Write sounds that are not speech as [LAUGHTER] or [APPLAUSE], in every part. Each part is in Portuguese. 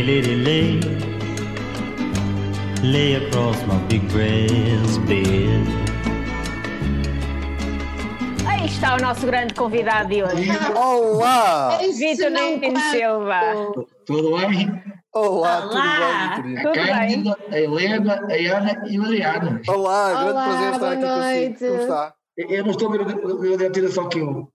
Lay, lady, lay. Lay across my big breast bed. Aí está o nosso grande convidado de hoje. Olá! Vitor Nunes Silva. Tudo bem? Olá, Olá. tudo bem, Vitorino? Tudo a bem? Cândida, a Helena, a Ana e o Adriano. Olá, grande Olá, prazer estar aqui boa consigo. noite. Como está? Eu não estou a ver o- o diretor só que eu.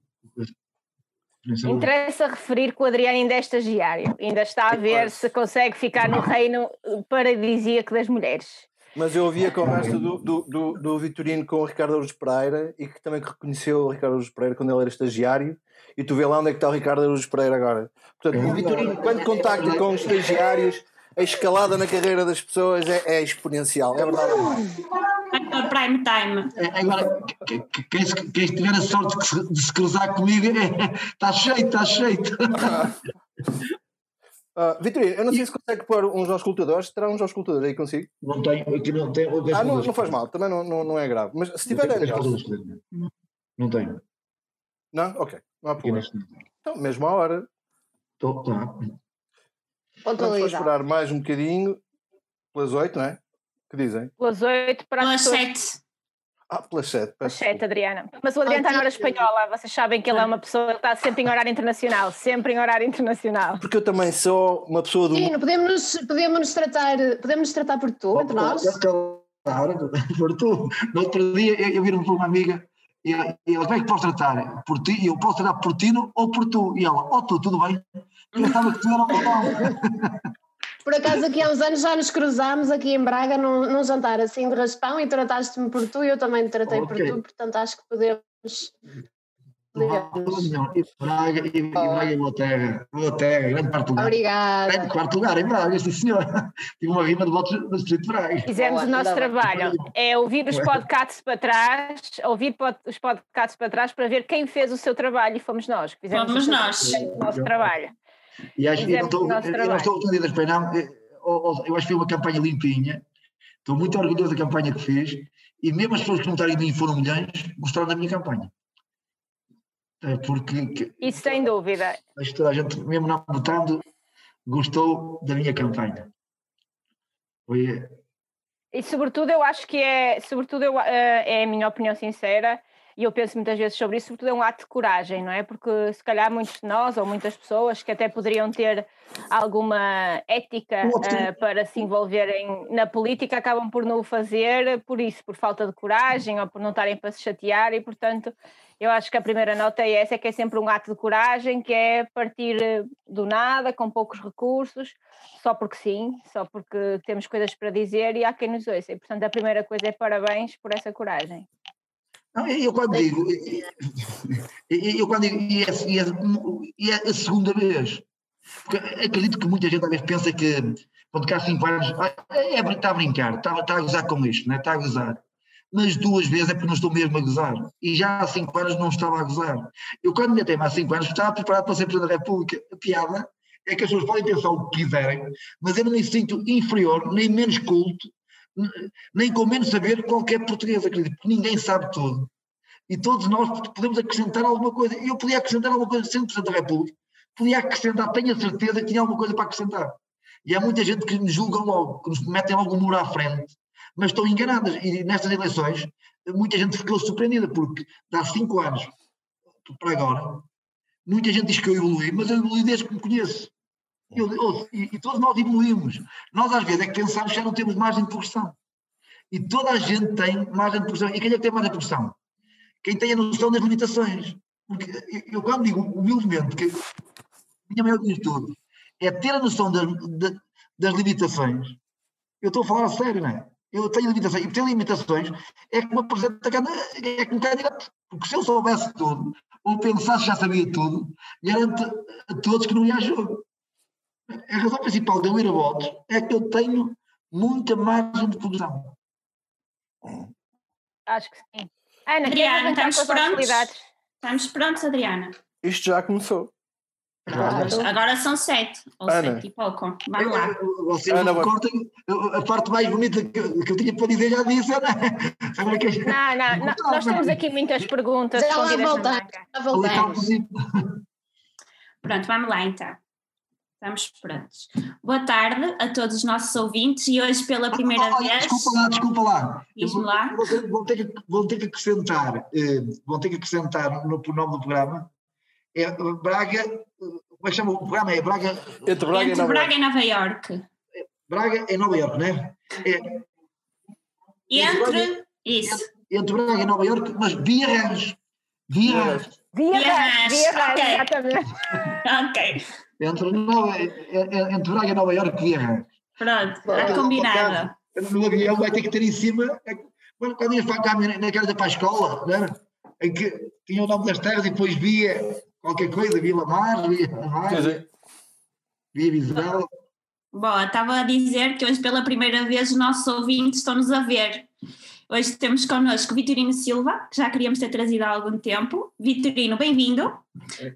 Interessa referir que o Adriano ainda é estagiário, ainda está a ver se consegue ficar no reino paradisíaco das mulheres. Mas eu ouvi a conversa do, do, do, do Vitorino com o Ricardo Aruz Pereira e que também reconheceu o Ricardo Aruz Pereira quando ele era estagiário. E tu vê lá onde é que está o Ricardo Aruz Pereira agora. Portanto, o Vitorino, quando contacta com os estagiários, a escalada na carreira das pessoas é, é exponencial. É verdade. Aquele prime time. É, Agora, que- que- quem, tiver a sorte de se, cruzar comigo está cheio, está cheio. Ah, Vitorino, eu não sei se consegue pôr uns auscultadores. Terá uns auscultadores aí consigo? Não tenho, aqui não tenho. Ah, não, não faz mal, também não, não, não é grave. Mas se tiver, é melhor. Não tenho. Não? Ok, não há problema. não tenho. Então, mesmo à hora. Estou- tá. Vamos só esperar mais um bocadinho. Pelas oito, não é? Que dizem? Pelas oito para Pelas as sete. Ah, pelas sete. Pelas sete, Adriana. Mas o Adriano está na hora espanhola. Vocês sabem que ele é uma pessoa que está sempre em horário internacional. Sempre em horário internacional. Porque eu também sou uma pessoa do. Sim, podemos nos, podemos nos tratar, podemos nos tratar por tu, entre nós. Claro, [LAUGHS] por tu. No outro dia eu, eu vi-me para uma amiga e ela, como é que posso tratar? Por ti? E eu posso tratar por ti ou por tu? E ela, oh tu, tudo bem? Eu pensava que tu era um botão. Por acaso aqui há uns anos já nos cruzámos aqui em Braga num, num jantar assim de raspão e trataste-me por tu e eu também te tratei Ok. por tu, portanto acho que podemos. podemos. E Braga, e, e Braga e boa terra. Boa terra, grande parte do lugar. Grande Obrigada. quarto lugar em Braga, sim senhor. [LAUGHS] Tive uma rima de votos no Distrito de Braga. Fizemos Boa, o nosso trabalho. É ouvir os podcasts para trás, ouvir pod- os podcasts para trás para ver quem fez o seu trabalho e fomos nós fizemos Fomos o, nós. o nosso trabalho. E acho que eu não o estou, eu não estou ofendido bem, não. Eu, acho que foi uma campanha limpinha. Estou muito orgulhoso da campanha que fiz. E mesmo as pessoas que não votaram em mim foram milhões, gostaram da minha campanha. É porque que- Isso sem dúvida. acho que toda a gente, mesmo não votando, gostou da minha campanha. Foi, E sobretudo eu acho que é, sobretudo eu, eh, é a minha opinião sincera, e eu penso muitas vezes sobre isso, sobretudo é um ato de coragem, não é? Porque se calhar muitos de nós, ou muitas pessoas que até poderiam ter alguma ética eh, para se envolverem na política, acabam por não o fazer por isso, por falta de coragem, ou por não estarem para se chatear, e portanto eu acho que a primeira nota é essa, é que é sempre um ato de coragem, que é partir eh, do nada, com poucos recursos, só porque sim, só porque temos coisas para dizer e há quem nos ouça. E, portanto, a primeira coisa é parabéns por essa coragem. Não, eu quando digo, eu quando digo, e é, é- é a segunda vez, porque acredito que muita gente vezes pensa que quando cá 5 anos, ah, é, está a brincar, está, está a gozar com isto, né? está a gozar. Mas duas vezes é porque não estou mesmo a gozar. E já há 5 anos não estava a gozar. Eu quando me atei há 5 anos estava preparado para ser Presidente da República. A piada é que as pessoas podem pensar o que quiserem, mas eu não me sinto inferior, nem menos culto, nem com menos saber qualquer português, acredito, porque ninguém sabe tudo. E todos nós podemos acrescentar alguma coisa. Eu podia acrescentar alguma coisa sendo Presidente da República. Podia acrescentar, tenho a certeza que tinha alguma coisa para acrescentar. E há muita gente que nos julga logo, que nos metem logo o muro à frente, mas estão enganadas. E nestas eleições, muita gente ficou surpreendida, porque há cinco anos para agora, muita gente diz que eu evolui, mas eu evolui desde que me conheço. Eu- e, e todos nós evoluímos. Nós, às vezes, é que pensamos que já não temos margem de progressão. E toda a gente tem margem de progressão. E quem é que tem margem de progressão? Quem tem a noção das limitações. Porque eu, quando digo humildemente que a minha maior virtude é ter a noção das, da- das limitações, eu estou a falar a sério, não é? Eu tenho limitações. E ter limitações é que me apresenta é como candidato. Porque se eu soubesse tudo, ou pensasse que já sabia tudo, garanto a todos que não ia a jogo. A razão principal de eu ir a votos é que eu tenho muita margem de progressão. Acho que sim. Ana, Adriana, estamos prontos? Estamos prontos, Adriana? Isto já começou. Pois, Agora são sete, ou Ana. sete e pouco. Vamos lá. Vocês Ana, cortem. A parte mais bonita que, que eu tinha para dizer já disse, Ana. [LAUGHS] Agora Não, não, não, nós temos aqui muitas perguntas Já lá escondidas na voltamos. banca. Já Ali está o voltamos. possível. Pronto, vamos lá então. Estamos prontos. Boa tarde a todos os nossos ouvintes e hoje pela primeira Ah, vez. Desculpa lá, desculpa lá. Vão ter, vão ter que, vão ter que acrescentar, eh, vão ter que acrescentar no nome do programa. É Braga, eh, como é que chama o programa? É Braga, Entre Braga e Entre Nova Braga Iorque. e Nova Iorque. Braga em Nova Iorque, né? É, Entre. Isso. entre Braga e Nova Iorque, mas via Rãs. Via Rãs. Via ok. exatamente. [LAUGHS] Ok. Entre, Nova, é- entre Braga e Nova Iorque, Rãs. Pronto, está combinado. No avião vai ter que ter em cima. é, Quando quando ias para cá naquela ida para a escola, não era? em que tinha o nome das terras e depois via qualquer coisa, via Lamar, via Quer dizer, via Visual. Bom, estava a dizer que hoje pela primeira vez os nossos ouvintes estão-nos a ver. Hoje temos connosco o Vitorino Silva, que já queríamos ter trazido há algum tempo. Vitorino, bem-vindo.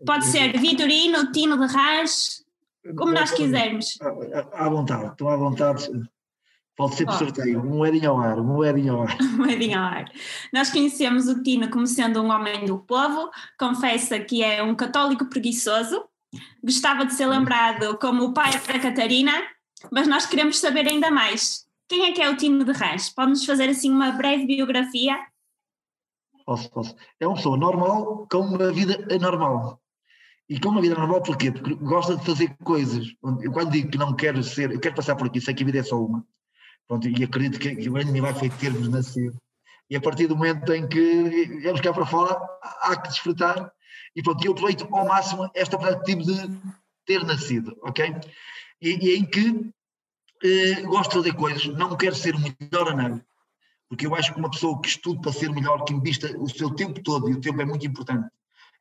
Pode ser Vitorino, Tino de Rãs, como nós quisermos. À à vontade, estou à vontade. Pode ser por sorteio, um moedinho ao ar, um moedinho ao ar. Moedinha ao ar. Nós conhecemos o Tino como sendo um homem do povo, confessa que é um católico preguiçoso, gostava de ser lembrado como o pai da Catarina, mas nós queremos saber ainda mais. Quem é que é o Tino de Rãs? Pode-nos fazer assim uma breve biografia? Posso, posso. É uma pessoa normal com uma vida anormal. E com uma vida normal porquê? Porque gosta de fazer coisas. Eu quando digo que não quero ser, eu quero passar por aqui, sei que a vida é só uma. Pronto, e acredito que, que o grande milagre foi termos nascido. E a partir do momento em que viemos cá para fora, há que desfrutar. E pronto, eu aproveito ao máximo esta oportunidade que tive de ter nascido, ok? E, e em que eh, gosto de fazer coisas, não quero ser o melhor a nada porque eu acho que uma pessoa que estude para ser melhor, que invista o seu tempo todo, e o tempo é muito importante,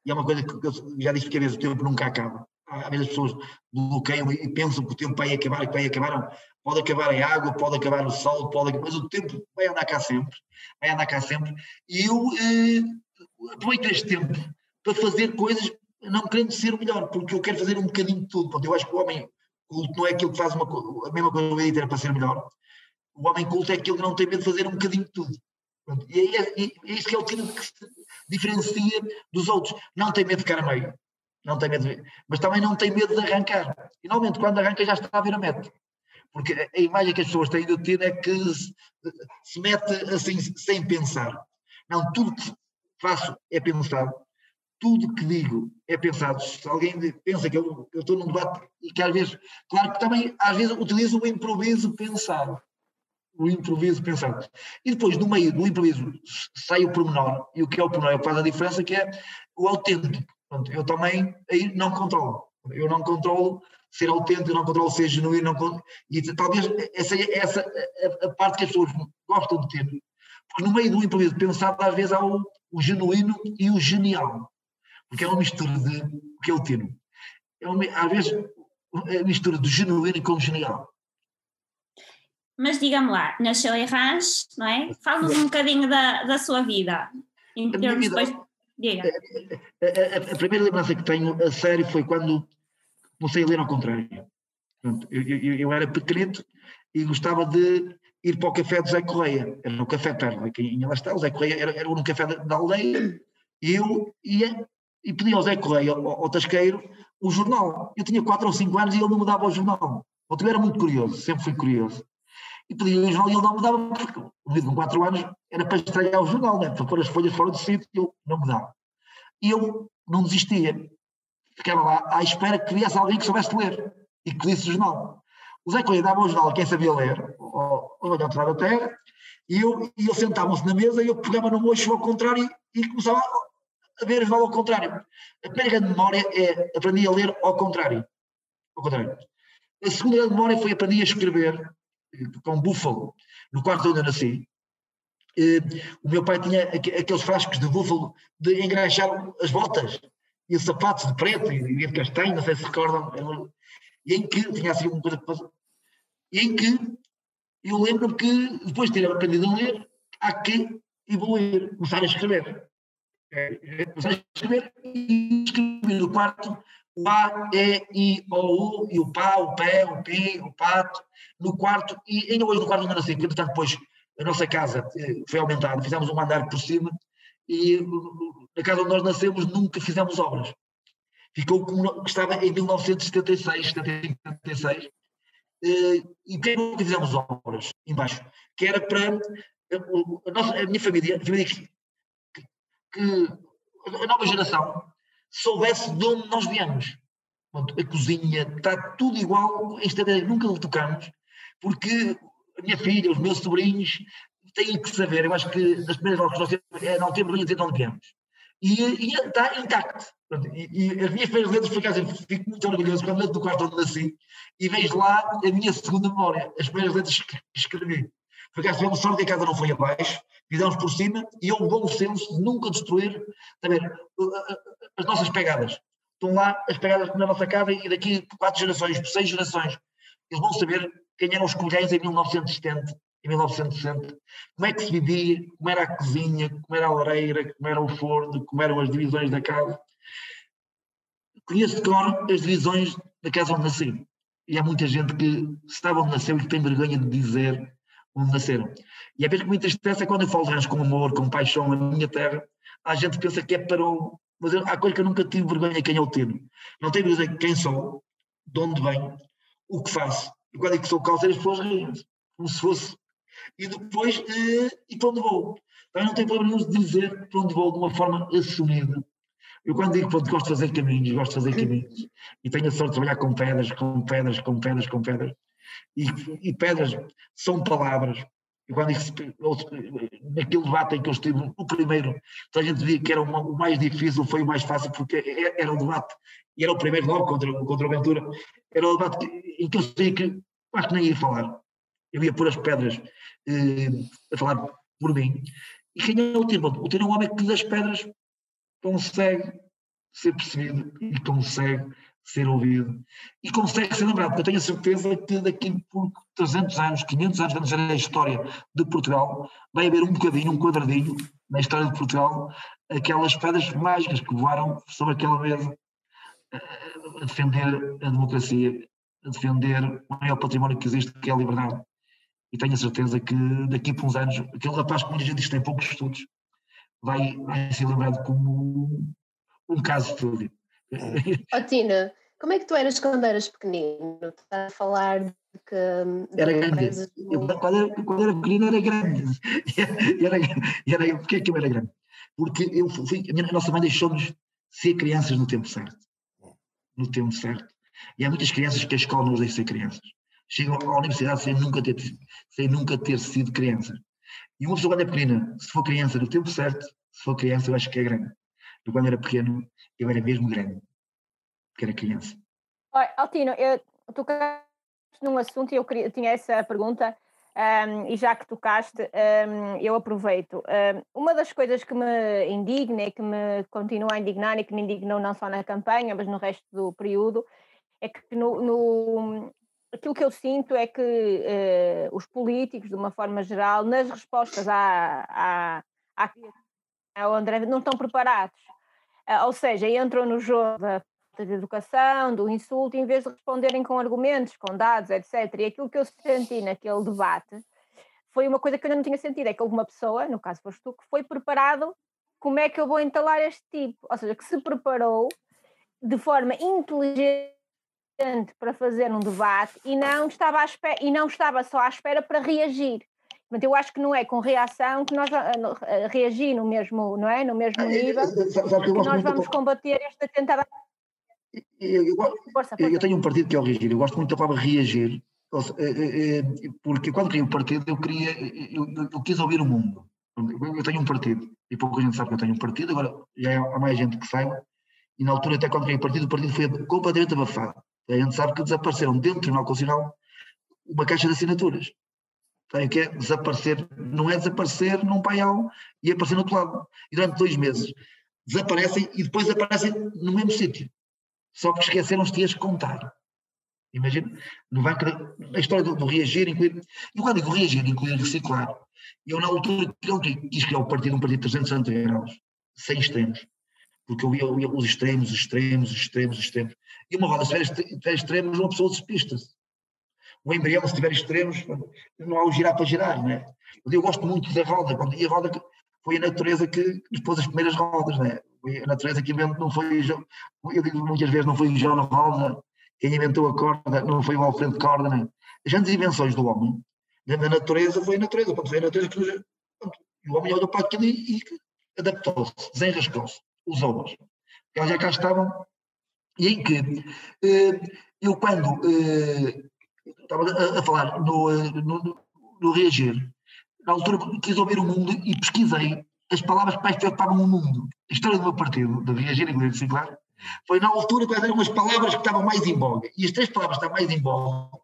e é uma coisa que eu já disse que vezes o tempo nunca acaba. Às vezes as pessoas bloqueiam e pensam que o tempo vai acabar que vai acabar. Pode acabar a água, pode acabar o sol, pode mas o tempo vai andar cá sempre, vai andar cá sempre. E eu eh, aproveito este tempo para fazer coisas, não querendo ser o melhor, porque eu quero fazer um bocadinho de tudo. Pronto, eu acho que o homem culto não é aquele que faz uma, a mesma coisa vida inteira para ser melhor, o homem culto é aquele que não tem medo de fazer um bocadinho de tudo. Pronto, E é, é, é isso que é o que se diferencia dos outros. Não tem medo de ficar a meio, não tem medo de, mas também não tem medo de arrancar. E normalmente quando arranca já está a ver a meta. Porque a- imagem que as pessoas têm do tiro é que se, se mete assim sem pensar. Não, tudo que faço é pensado. Tudo que digo é pensado. Se alguém pensa que eu, eu estou num debate e que às vezes, claro que também às vezes utilizo o improviso pensado o improviso pensado. E depois, no meio do improviso, sai o pormenor, e o que é o pormenor é faz a diferença, que é o autêntico. Eu também aí não controlo. Eu não controlo ser autêntico, eu não controlo ser genuíno, não con- e talvez essa essa a, a parte que as pessoas gostam de ter. Porque no meio do improviso pensado, às vezes há o, o genuíno e o genial. Porque é uma mistura de o que é o termo. É uma, às vezes é a mistura do genuíno com o genial. Mas diga-me lá, nasceu em Rãs, não é? Fala-nos um bocadinho da, da sua vida. Em termos vida? depois. Diga. A, a- a primeira lembrança que tenho a sério foi quando comecei a ler ao contrário. Eu, eu- eu era pequenito e gostava de ir para o café do Zé Correia. Era o café perto, aqui em Alastá. O Zé Correia era, era um café da, da aldeia e eu ia e pedia ao Zé Correia, ao, ao tasqueiro, o jornal. Eu tinha 4 ou 5 anos e ele não me dava o jornal. Eu era muito curioso, sempre fui curioso. E pedia o jornal e ele não me dava, porque o menino com 4 anos era para estragar o jornal, né? para pôr as folhas fora do sítio, e ele não me dava. E eu não desistia. Ficava lá à espera que viesse alguém que soubesse ler e que lisse o jornal. O Zé Correia dava o jornal a quem sabia ler, ao lá da terra, e, eu, e eles sentavam-se na mesa e eu pegava no mocho ao contrário e, e começava a ver jornal ao contrário. A primeira grande memória é aprendi a ler ao contrário. Ao contrário. A segunda grande memória foi aprendi a escrever eh, com búfalo, no quarto onde eu nasci. Eh, o meu pai tinha aque- aqueles frascos de búfalo de engraxar as botas e os sapatos de preto e de castanho, não sei se recordam, e em que tinha assim uma coisa e em que eu lembro-me que depois de ter aprendido a ler, há que evoluir, começar a escrever. É, é, no quarto o A, E, I, O, U, e o pá, o pé, o pi, o pato, no quarto, e ainda hoje no quarto eu nasci, porque entretanto depois a nossa casa eh, foi aumentada, fizemos um andar por cima, e uh, na casa onde nós nascemos nunca fizemos obras. ficou como estava em 1976, 75, 76. E o que é que fizemos obras embaixo? Que era para a, nossa, a minha família, a família que, a nova geração soubesse de onde nós viemos. a cozinha está tudo igual, esta nunca lhe tocamos, porque a minha filha, os meus sobrinhos têm que saber, eu acho que das primeiras aulas que nós temos é não ter vergonha de onde viemos. E, e está intacto. E, e, as minhas primeiras letras ficaram, fico muito orgulhoso quando leio do quarto onde nasci e vejo lá a minha segunda memória, as primeiras letras que escrevi. Por acaso tivemos sorte que a casa não foi abaixo, fizemos por cima e houve bom senso de nunca destruir também, as nossas pegadas. Estão lá as pegadas na nossa casa e daqui quatro gerações, seis gerações, eles vão saber quem eram os colhões em 1970, em 1960, como é que se vivia, como era a cozinha, como era a lareira, como era o forno, como eram as divisões da casa. Conheço de cor as divisões da casa onde nasci. E há muita gente que estava onde nasceu e que tem vergonha de dizer onde nasceram. E a vez que me entristece é quando eu falo de rancho com amor, com paixão, a minha terra, a gente pensa que é para o. Mas eu, há coisa que eu nunca tive vergonha quem eu tenho. Não tenho vergonha quem sou, de onde venho, o que faço. E quando é que sou calceiro, as pessoas riem como se fosse. E depois, eh, e para onde vou? Também não tenho problema de dizer para onde vou de uma forma assumida. Eu quando digo que gosto de fazer caminhos, gosto de fazer caminhos, e tenho a sorte de trabalhar com pedras, com pedras, com pedras, com pedras, e, e pedras são palavras. E quando naquele debate em que eu estive, o primeiro, toda a gente dizia que era o mais difícil, foi o mais fácil, porque era o debate, e era o primeiro logo contra, contra o Ventura, era o debate em que eu sabia que que nem ia falar. Eu ia pôr as pedras eh, a falar por mim. E quem é o Tino? O Tino é um homem que das pedras consegue ser percebido e consegue ser ouvido e consegue ser lembrado, porque eu tenho a certeza que daqui por 300 anos, 500 anos, vamos ver a história de Portugal, vai haver um bocadinho, um quadradinho na história de Portugal, aquelas pedras mágicas que voaram sobre aquela mesa a defender a democracia, a defender o maior património que existe, que é a liberdade. E tenho a certeza que daqui por uns anos, aquele rapaz que muita gente diz tem poucos estudos, vai, vai ser lembrado como um caso de estúdio. Oh, Tina, como é que tu eras quando eras pequenino? Estás a falar de que. Era grande. Eu, quando, era, quando era pequenino era grande. [LAUGHS] Era, era, era, porquê que eu era grande? Porque eu fui, a, minha, a nossa mãe deixou-nos ser crianças no tempo certo. No tempo certo. E há muitas crianças que a escola não os deixa ser crianças. Chegam à universidade sem nunca ter, sem nunca ter sido criança. E uma pessoa quando é pequenina, se for criança no tempo certo, se for criança eu acho que é grande. Eu quando era pequeno, eu era mesmo grande, porque era criança. Altino, eu tocaste num assunto e eu queria, tinha essa pergunta, um, e já que tocaste, um, eu aproveito. Um, uma das coisas que me indigna e que me continua a indignar e que me indignou não só na campanha, mas no resto do período, é que no, no aquilo que eu sinto é que uh, os políticos, de uma forma geral, nas respostas à, à, à André, não estão preparados. Uh, ou seja, entram no jogo da de educação, do insulto, em vez de responderem com argumentos, com dados, etc. E aquilo que eu senti naquele debate foi uma coisa que eu não tinha sentido, é que houve uma pessoa, no caso foste tu, que foi preparado como é que eu vou entalar este tipo, ou seja, que se preparou de forma inteligente para fazer um debate e não estava, à espera, e não estava só à espera para reagir. Portanto, eu acho que não é com reação que nós ah, ah, reagir no mesmo, não é? No mesmo nível que nós vamos combater esta tentada. Eu, eu, força. eu, tenho um partido que é o reagir, eu gosto muito da palavra reagir, eh, eh, eh, porque quando criei o partido eu queria, eu, eu, quis ouvir o mundo. Eu tenho um partido, e pouca gente sabe que eu tenho um partido, agora já há mais gente que saiba, e na altura até quando criei o partido, o partido foi completamente abafado. A gente sabe que desapareceram dentro do Tribunal Constitucional uma caixa de assinaturas. Tem que é desaparecer, não é desaparecer num paial e aparecer no outro lado. E durante dois meses desaparecem e depois aparecem no mesmo sítio. Só que esqueceram-se de contar. Imagina, vai querer, a história do, do, reagir, incluir. E quando digo reagir, incluir reciclar, eu na altura quis criar o partido, um partido de 360 graus, sem extremos porque eu via, os extremos, os extremos, os extremos, os extremos. E uma roda, se tiver extremos, uma pessoa despista-se. O embrião, se tiver extremos, não há o girar para girar, não é? Eu gosto muito da roda, e a roda foi a natureza que nos pôs as primeiras rodas, não é? A natureza que inventou, não foi, eu digo muitas vezes, não foi o John Rosa quem inventou a corda, não foi o Alfredo Córdoba. As grandes invenções do homem, da natureza, foi a natureza. Pronto, foi a natureza que o homem olhou para aquilo e, adaptou-se, desenrascou-se, usou-as. Elas já cá estavam. E em que eh, eu, quando eh, estava a, falar no, eh, no, no, reagir, na altura quis ouvir o mundo e pesquisei as palavras que mais preocupavam o mundo. A história do meu partido, de reagir e governo circular, foi na altura quais eram as palavras que estavam mais em voga. E as três palavras que estavam mais em voga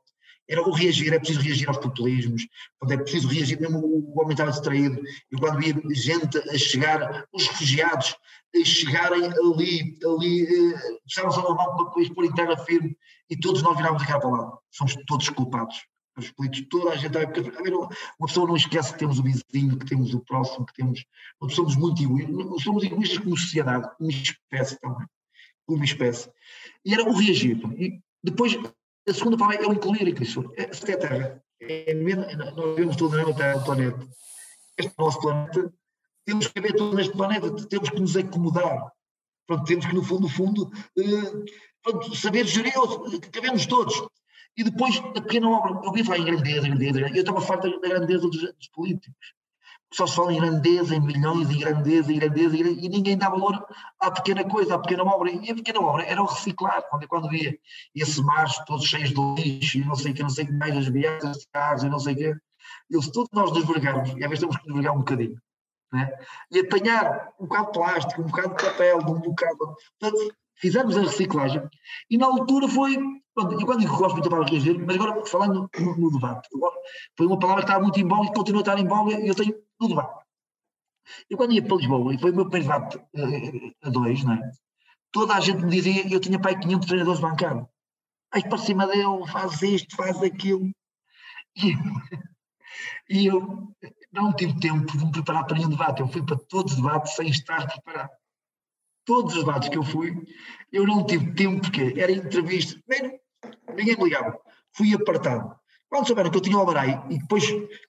era o reagir, é preciso reagir aos populismos, é preciso reagir, mesmo o homem estava distraído, e quando via gente a chegar, os refugiados a chegarem ali, ali, eh, puxavam-se a mão para pôr em terra firme, e todos nós virávamos a cara para lá. Somos todos culpados. Os políticos, toda a gente. Uma pessoa não esquece que temos o vizinho, que temos o próximo, que temos. Somos muito egoístas. Somos egoístas como sociedade, como espécie também. Como espécie. E era o reagir. E depois a segunda palavra é o incluir aquilo. Esta é a Terra. É mesmo, nós vemos tudo na mesma Terra, o planeta. Este é nosso planeta. Temos que ver tudo neste planeta, temos que nos acomodar. Pronto, temos que, no fundo, no fundo eh, pronto, saber gerir, cabemos todos. E depois, a pequena obra, eu vi falar em grandeza, grandeza, eu estava farto da grandeza dos, dos políticos só se fala em grandeza, em milhões, em grandeza, em grandeza, e ninguém dá valor à pequena coisa, à pequena obra. E a pequena obra era o reciclar, quando, quando via esse mar todos cheios de lixo, e não sei o que, não sei o que mais, as viagens de carros, e não sei o que. se todos nós nos vergamos, e às vezes temos que nos vergar um bocadinho, né? e apanhar um bocado de plástico, um bocado de papel, um bocado. Portanto, fizemos a reciclagem, e na altura foi Pronto, e quando digo que gosto muito da palavra reagir, mas agora falando no, debate, foi uma palavra que estava muito em e continua a estar em e eu tenho no debate. Eu quando ia para Lisboa, e foi o meu primeiro debate uh, a dois, não é? toda a gente me dizia, eu tinha pai 500 treinadores bancários. Aí para cima dele, faz isto, faz aquilo. E, [LAUGHS] e eu não tive tempo de me preparar para nenhum debate. Eu fui para todos os debates sem estar preparado. Todos os debates que eu fui, eu não tive tempo, porque era entrevista. Bem, ninguém me ligava. Fui apartado. Quando souberam que eu tinha o Albarai e depois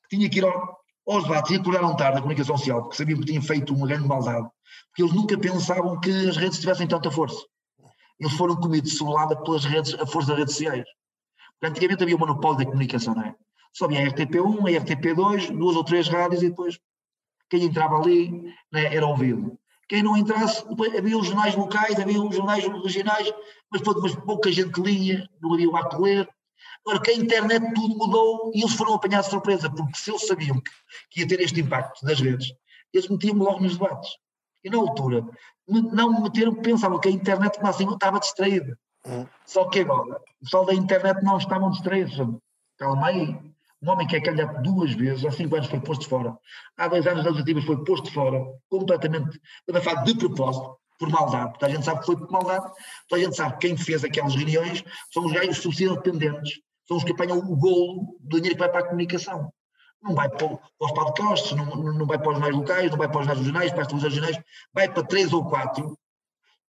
tinha que ir ao, aos debates e acordaram tarde na comunicação social, porque sabiam que tinham feito uma grande maldade, porque eles nunca pensavam que as redes tivessem tanta força. Eles foram comidos solada pelas redes, a força das redes sociais. Porque antigamente havia um monopólio da comunicação, não é? Só havia a RTP1, a RTP2, duas ou três rádios e depois quem entrava ali né, era ouvido. Quem não entrasse, havia os jornais locais, havia os jornais regionais, mas, mas pouca gente lia, não havia o ato de ler. Agora, que a internet tudo mudou e eles foram apanhados de surpresa, porque se eles sabiam que, que ia ter este impacto das redes, eles metiam-me logo nos debates. E na altura, não me meteram, pensavam que a internet assim, estava distraída. Uhum. Só que agora, o pessoal da internet não estavam distraídos. Calma aí. Um homem que é candidato duas vezes, há cinco anos foi posto fora, há dois anos nas legislativas foi posto fora, completamente, de propósito, por maldade. Toda a gente sabe que foi por maldade, toda a gente sabe que quem fez aquelas reuniões são os gajos subsídio dependentes, são os que apanham o golo do dinheiro que vai para a comunicação. Não vai para, para os podcasts, não, não vai para os jornais locais, não vai para os jornais regionais, para as televisões regionais, vai para três ou quatro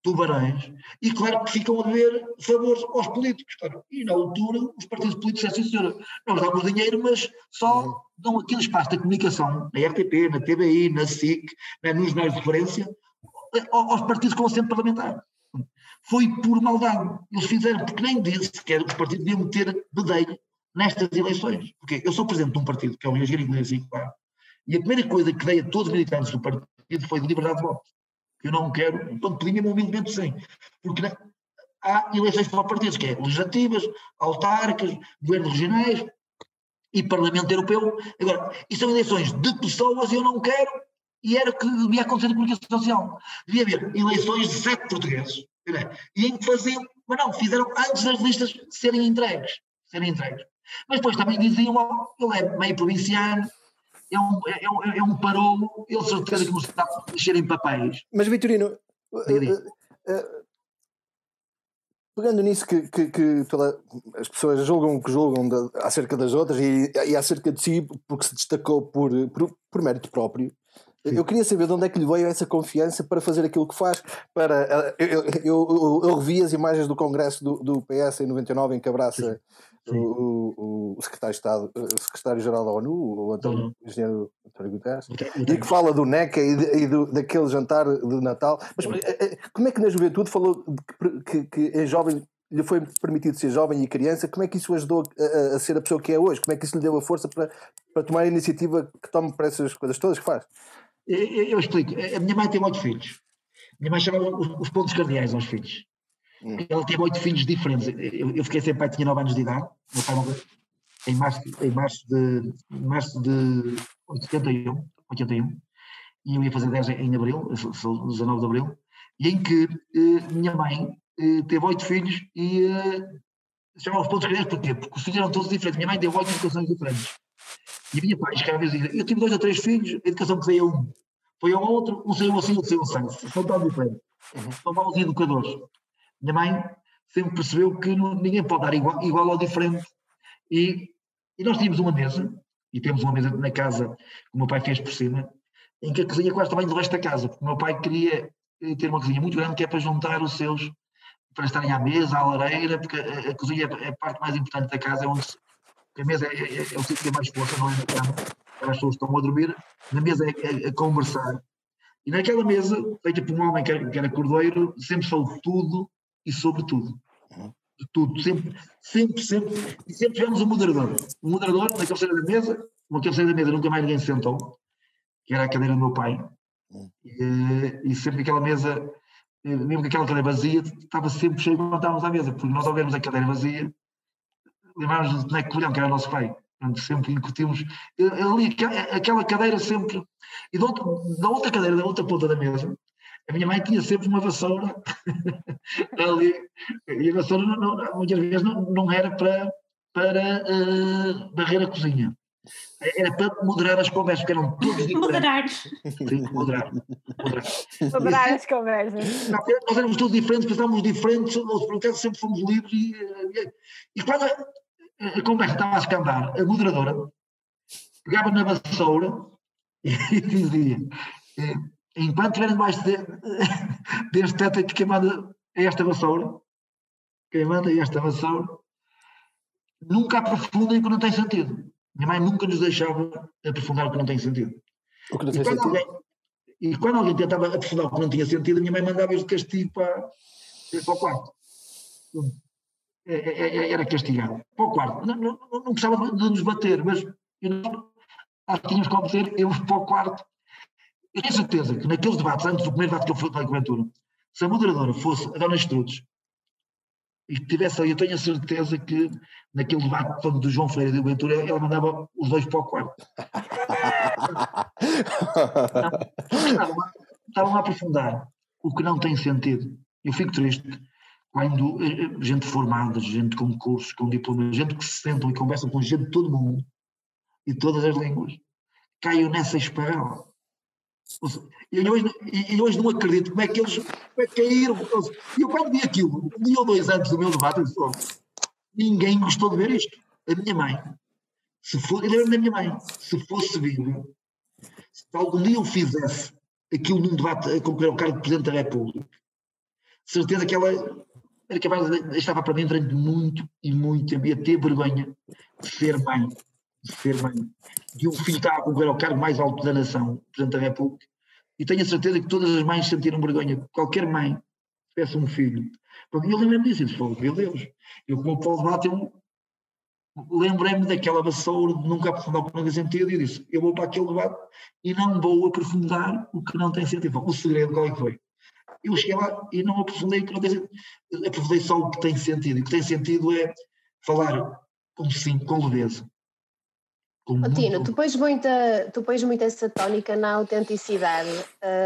tubarões, e claro que ficam a dever favores aos políticos. Claro. E na altura os partidos políticos disseram, senhora, nós damos dinheiro, mas só uhum. dão aquele espaço da comunicação, na RTP, na TBI, na SIC, né, nos jornais de referência, aos partidos com assento parlamentar. Foi por maldade. Eles fizeram, porque nem disse que os partidos deviam meter bedelho nestas eleições. Porque eu sou presidente de um partido, que é o Engenharia Inglês e e a primeira coisa que dei a todos os militantes do partido foi de liberdade de voto. Eu não quero, então pedi-me humildemente sim. Porque há eleições para partidos, que é legislativas, autárquicas, governos regionais e Parlamento Europeu. Agora, e são eleições de pessoas eu não quero, e era o que devia acontecer na comunicação social. Devia haver eleições de sete portugueses. E em que faziam, mas não, fizeram antes das listas serem entregues. Serem entregues. Mas depois também diziam, ele é meio provinciano, é um, é, um, é um parou, ele certeza que não está a mexer em papéis. Mas Vitorino, uh, uh, uh, pegando nisso que, que, que toda, as pessoas julgam o que julgam de, acerca das outras e, e acerca de si porque se destacou por, por, por mérito próprio, eu queria saber de onde é que lhe veio essa confiança para fazer aquilo que faz. Para, eu, eu, eu, eu revi as imagens do congresso do, do PS em 99 em que abraça o, o, secretário o secretário-geral da ONU, o António, uhum. engenheiro António Guterres, e que fala do NECA e, de- e do, daquele jantar de Natal. Mas eh, eh, como é que na juventude falou que, que, que é jovem, lhe foi permitido ser jovem e criança? Como é que isso ajudou a, a- ser a pessoa que é hoje? Como é que isso lhe deu a força para, para tomar a iniciativa que toma para essas coisas todas que faz? Eu, eu- explico. A minha mãe tem oito filhos. A minha mãe chamava os, os pontos cardeais aos filhos. Ela teve oito filhos diferentes. Eu, eu fiquei sem pai, tinha nove anos de idade. Meu pai morreu em março, em março de, março de 81, 81. E eu ia fazer 10 em abril, eu sou- sou 19 de abril. E em que eh, minha mãe eh, teve oito filhos e eh, chamava os pontos cardeais porquê? Porque os filhos eram todos diferentes. Minha mãe deu oito educações diferentes. E a minha pai, cada vez dizia, eu tive dois ou três filhos, a educação que dei a um. Foi a outro, um saiu assim, outro saiu assim. São tão diferentes. São maus educadores. Minha mãe sempre percebeu que ninguém pode dar igual, igual ao diferente. E, e nós tínhamos uma mesa, e temos uma mesa na casa que o meu pai fez por cima, em que a cozinha quase também do resto da casa, porque o meu pai queria eh, ter uma cozinha muito grande que é para juntar os seus, para estarem à mesa, à lareira, porque a, a cozinha é a parte mais importante da casa, é onde se- a mesa é, é, é o sítio que tem mais força, não é na cama, as pessoas estão a dormir, na mesa é, é- é conversar. E naquela mesa, feita por um homem que era, que era cordeiro, sempre soube tudo e sobre tudo. De tudo, sempre, sempre, sempre. E sempre tivemos um moderador. Um moderador, na cabeceira da mesa, uma cabeceira da mesa nunca mais ninguém se sentou, que era a cadeira do meu pai. E, e sempre aquela mesa, eh, mesmo que aquela cadeira vazia, estava sempre cheio quando estávamos à mesa, porque nós ao vermos a cadeira vazia, lembrámos do Neco Colhão, que era o nosso pai. Portanto, sempre incutimos. eh, Ali, aquela cadeira sempre. E outra, da outra cadeira, da outra ponta da mesa, a minha mãe tinha sempre uma vassoura [LAUGHS] ali. E a vassoura, não- não- muitas vezes, não, não era para, para eh, varrer a cozinha. Era para moderar as conversas, porque eram todos diferentes. Moderar. Sim, moderar. moderar. Moderar as conversas. Não, nós éramos todos diferentes, pensávamos diferentes, nós por acaso sempre fomos livres e, e, e quando a, a conversa estava a escandar, a moderadora pegava na vassoura [LAUGHS] e dizia eh, enquanto estiverem debaixo de, [LAUGHS] deste teto aqui, quem manda é esta vassoura, quem manda é esta vassoura, nunca aprofundem o que não tem sentido. Minha mãe nunca nos deixava aprofundar o que não tem sentido. O que não E tem quando, sentido. alguém, e quando alguém tentava aprofundar o que não tinha sentido, a minha mãe mandava-os de castigo para, para o quarto. É- é- é- Era castigado. Para o quarto. Não, não, não precisava de nos bater, mas e nós, nós tínhamos que obedecer, eu para o quarto. Eu tenho certeza que naqueles debates, antes do primeiro debate que eu fui para a Coventura, se a moderadora fosse a Dona Estrudes, e tivesse ali, eu tenho a certeza que naquele debate falando do João Freire e do Ventura, ela mandava os dois para o quarto. estavam, a- a aprofundar o que não tem sentido. Eu fico triste quando eh, eh, gente formada, gente com cursos, com diplomas, gente que se sentam e conversam com gente de todo mundo e todas as línguas, caiam nessa esparrela. Eu hoje, e- e hoje não acredito como é que eles como é que caíram. E eu quando vi aquilo, um dia ou dois antes do meu debate, eu disse, "Oh, ninguém gostou de ver isto. A minha mãe, se for, eu lembro da minha mãe, se fosse viva, se algum dia eu fizesse aquilo num debate a concorrer ao cargo de Presidente da República, certeza que ela era capaz de deixava para mim durante muito e muito tempo, ia ter vergonha de ser mãe, de ser mãe, um filho estava a concorrer ao cargo mais alto da nação, Presidente da República, e tenho a certeza que todas as mães sentiram vergonha, qualquer mãe tivesse um filho. E eu lembro-me disso, eu "Pô, meu Deus, eu como o debate, eu lembrei-me daquela vassoura de nunca aprofundar o que não tem sentido e disse, eu vou para aquele debate e não vou aprofundar o que não tem sentido. O segredo qual é que foi? Eu cheguei lá e não aprofundei o que não tem sentido. Eu aprofundei só o que tem sentido. E o que tem sentido é falar com sim, com leveza. Tino, tu pões muita, tu pões muito essa tónica na autenticidade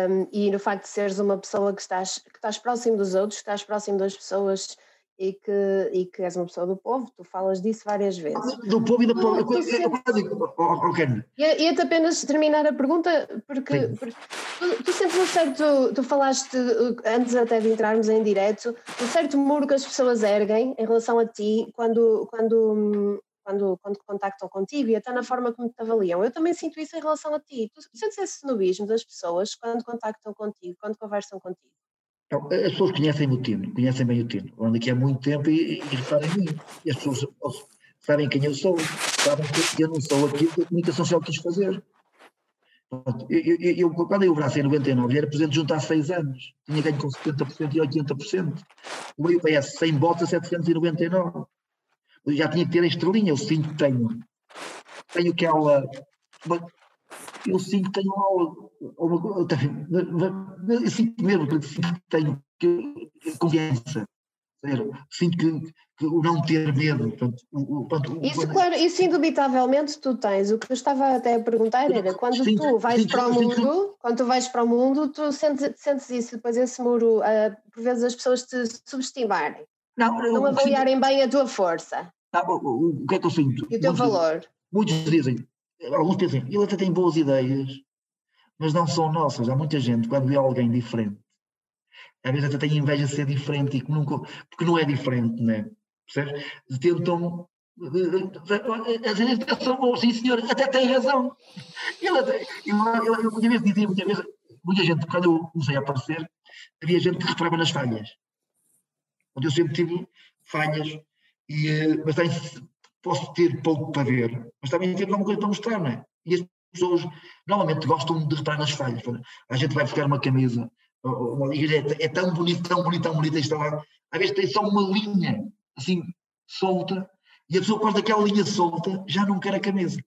hum, e no facto de seres uma pessoa que estás, que estás próximo dos outros, que estás próximo das pessoas e que, e que és uma pessoa do povo, tu falas disso várias vezes. do povo e da povo. Eu, Tu eu, eu, Ia-te apenas terminar a pergunta, porque, porque tu, tu sentes um certo, tu falaste antes até de entrarmos em direto, um certo muro que as pessoas erguem em relação a ti quando, quando, hum, quando, quando contactam contigo e até na forma como te avaliam. Eu também sinto isso em relação a ti. Tu sentes esse snobismo das pessoas quando contactam contigo, quando conversam contigo. Então, as pessoas conhecem o Tino, conhecem bem o Tino. Ando aqui há muito tempo e, e reparem em mim. E as pessoas sabem quem eu sou, sabem que eu não sou aquilo que a comunicação social quis fazer. Eu, eu, eu, quando eu braço em 99, era presidente junto há 6 anos. Tinha ganho com 70% e 80%. O meu PS 100 votos a 799. Eu já tinha que ter a estrelinha, eu sinto que tenho. Tenho aquela. Eu sinto que tenho. Eu sinto mesmo que tenho confiança. Sinto que, que o não ter medo. Portanto, o, portanto, isso, claro, isso indubitavelmente tu tens. O que eu estava até a perguntar era quando sim, tu vais sim, para o mundo, sim, quando tu vais para o mundo, tu sentes, sentes isso, depois esse muro, uh, por vezes as pessoas te subestimarem. Não, não avaliarem bem a tua força. Não, o, o, que é que eu sinto? E o teu muitos, valor. Muitos dizem, alguns pensam, ele até tem boas ideias, mas não são nossas. Há muita gente, quando vê alguém diferente, às vezes até tem inveja de ser diferente, e que nunca, porque não é diferente, né? Percebes? Tentam. Às vezes pensam, oh, sim senhor, até tem razão. Ele até, eu, eu, eu, muitas vezes dizia, vezes, muita gente, quando eu comecei a aparecer, havia gente que reparava nas falhas. Onde eu sempre tive falhas, e, eh, mas também posso ter pouco para ver, mas também tenho alguma coisa para mostrar, não é? E as pessoas normalmente gostam de reparar nas falhas. A gente vai buscar uma camisa uma é, é, tão bonito, tão bonito, tão bonito, está lá. Às vezes tem só uma linha assim solta e a pessoa quando aquela linha solta já não quer a camisa.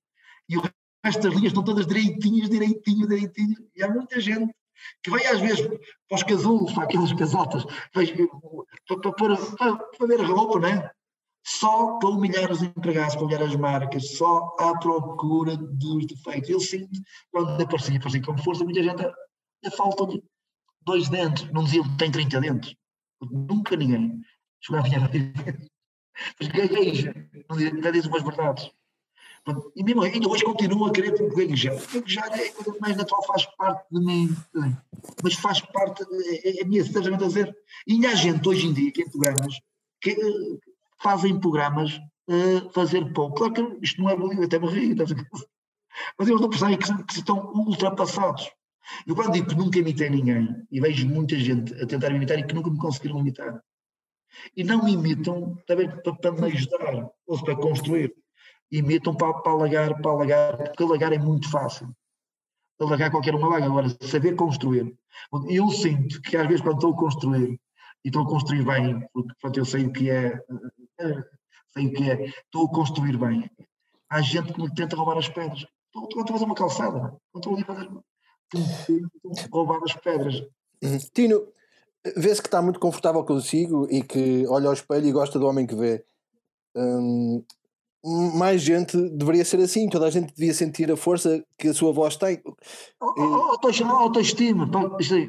E o resto das linhas estão todas direitinhas, direitinhas, direitinhas. E há muita gente que vai às vezes para os casulos, para aqueles casotas, para, para, para, para, para ver a roupa, não é? Só para humilhar os empregados, para humilhar as marcas, só à procura dos defeitos. Eu sinto, quando aparecia, aparecia com força, muita gente a, a falta de dois dentes, não diziam que tem 30 dentes. Nunca ninguém chegava a vinha Mas gagueja, [LAUGHS] não diz umas verdades. E mesmo ainda hoje continuo a querer gaguejar. Gaguejar é a coisa mais natural, faz parte de mim. Mas faz parte, é, é minha, estás a dizer. E há gente hoje em dia que em programas que uh, fazem programas uh, fazer pouco. Claro que isto não é bonito, até me rio, mas eles não percebem que, que estão ultrapassados. Eu quando digo que nunca imitei ninguém, e vejo muita gente a tentar imitar e que nunca me conseguiram imitar, e não me imitam também para, para me ajudar, ou para construir, imitam para, para alagar, para alagar, porque alagar é muito fácil. Alagar qualquer uma alaga, agora saber construir. Eu sinto que às vezes quando estou a construir, e estou a construir bem, porque pronto, eu sei o que é, eh, sei o que é, estou a construir bem. Há gente que me tenta roubar as pedras. Estou, estou a fazer uma calçada, estou ali a fazer roubar as pedras. Uhum. Tino, vê-se que está muito confortável consigo e que olha ao espelho e gosta do homem que vê. Hum, mais gente deveria ser assim, toda a gente devia sentir a força que a sua voz tem. Autoestima,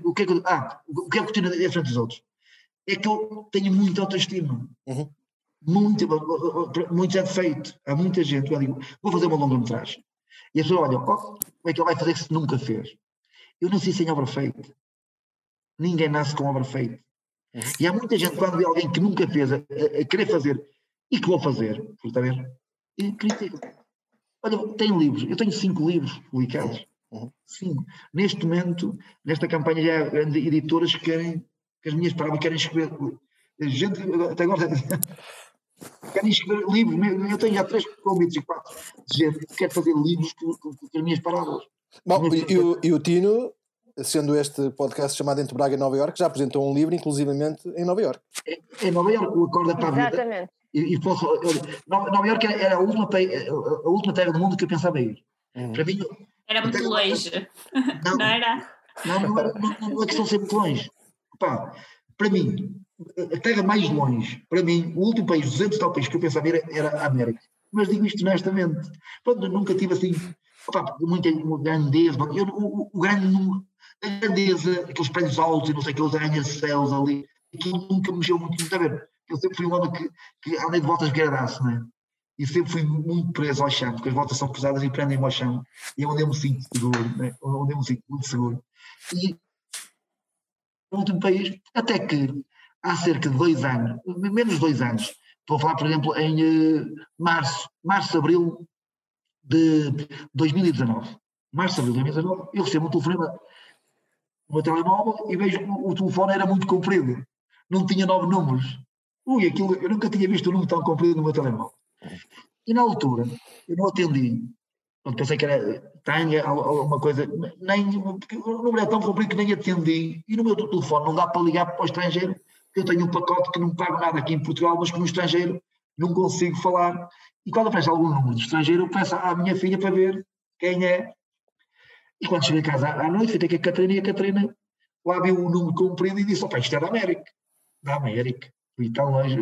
o que é que, ah, o que é que Tino é frente dos outros? É que eu tenho muita autoestima. Uhum. Muito, muito já feito. Há muita gente. Eu digo, vou fazer uma longa-metragem. E a pessoa olha, como é que ele vai fazer que se nunca fez? Eu nasci sem obra feita. Ninguém nasce com obra feita. Uhum. E há muita gente, quando vê alguém que nunca fez, a, a querer fazer e que vou fazer, está a ver? E critica. Olha, tenho livros, eu tenho cinco livros publicados. Uhum. Cinco. Neste momento, nesta campanha, já há editoras que querem, que as minhas palavras querem escrever. Gente, até agora, [LAUGHS] querem escrever livros. Eu tenho já três convites e quatro. Gente que quer fazer livros com, com, com as minhas palavras. Bom, e, o, e o Tino, sendo este podcast chamado Entre Braga e Nova Iorque, já apresentou um livro, inclusivamente, em Nova Iorque. Em Nova Iorque, o Acorda para a Vida. Exatamente. E, e posso, Nova Iorque era a última, a última terra do mundo que eu pensava ir. Uhum. Para mim, era muito longe. Não, não era? Não, não, não, não é questão de ser muito longe. Pá, para mim, a terra mais longe, para mim, o último país, 200 tal país que eu pensava ir era a América. Mas digo isto honestamente. Pronto, nunca tive assim opa, muita grandeza, eu, o, o, grande, a grandeza, aqueles prédios altos e não sei, aqueles arranha-céus ali, aquilo nunca me mexeu muito, está a ver? Eu sempre fui um homem que, que andei de voltas guardaço, não é? E sempre fui muito preso ao chão, porque as voltas são pesadas e prendem-me ao chão. E é onde eu me sinto seguro, né? onde eu me sinto muito seguro. E no último país, até que há cerca de dois anos, menos de dois anos, estou a falar, por exemplo, em uh, março, março, abril de 2019, março de 2019, eu recebo um telefonema no meu telemóvel e vejo que o telefone era muito comprido, não tinha nove números. Ui, aquilo, eu nunca tinha visto um número tão comprido no meu telemóvel. E na altura, eu não atendi, Pronto, pensei que era tanga, alguma coisa, nem, porque o número é tão comprido que nem atendi. E no meu telefone não dá para ligar para o estrangeiro, eu tenho um pacote que não pago nada aqui em Portugal, mas que no estrangeiro não consigo falar. E quando aparece algum número do estrangeiro, eu peço à minha filha para ver quem é. E quando cheguei a casa à noite, fui ter com a Catarina e a Catarina lá viu o número comprido e disse: opa, isto é da América. Da América. Tão longe.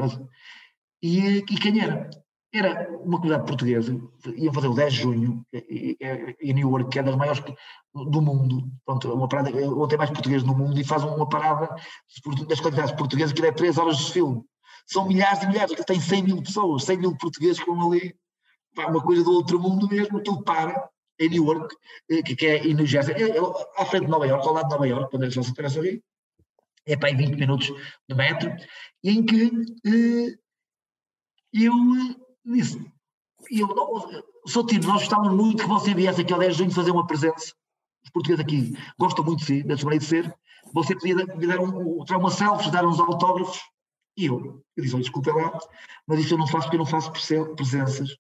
E, e quem era? Era uma comunidade portuguesa, iam fazer o 10 de junho em New York, que é das maiores do mundo, pronto, uma parada, ou tem mais português no mundo, e faz uma parada das quantidades portuguesas que é 3 horas de filme. São milhares e milhares, tem 100 mil pessoas, 100 mil portugueses que vão ali, uma coisa do outro mundo mesmo, aquilo para, em New York, eh, que, é em New Jersey, é, é, à frente de Nova York, ao lado de Nova York, quando eles vão se é para aí 20 minutos de metro, em que eh, eu disse, eu não, sou tiro, nós gostávamos muito que você viesse aqui ao 10 de junho fazer uma presença. Os portugueses aqui gostam muito de si, da sua de ser. Você podia dar um, tirar uma selfie, dar uns autógrafos. E eu, eu disse, desculpa lá, mas isso eu não faço porque eu não faço presenças.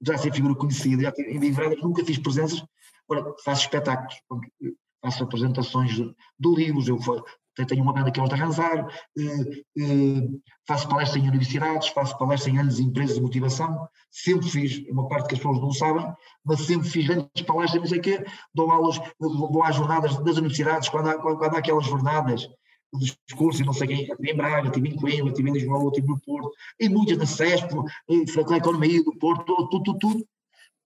Já sei figura conhecida, já em livradas nunca fiz presenças. Agora, faço espetáculos, faço apresentações de, de livros, eu tenho uma banda que é os de arranjar, eh, eh, faço palestras em universidades, faço palestras em anos empresas de motivação, sempre fiz, uma parte que as pessoas não sabem, mas sempre fiz grandes palestras, não sei o quê, dou aulas, vou às jornadas das universidades, quando há, quando há aquelas jornadas, dos cursos, não sei quem, estive em Braga, estive em Coimbra, estive em Lisboa, estive no Porto, em muitas na CESP, em Faculdade de Economia do Porto, tudo, tudo, tudo.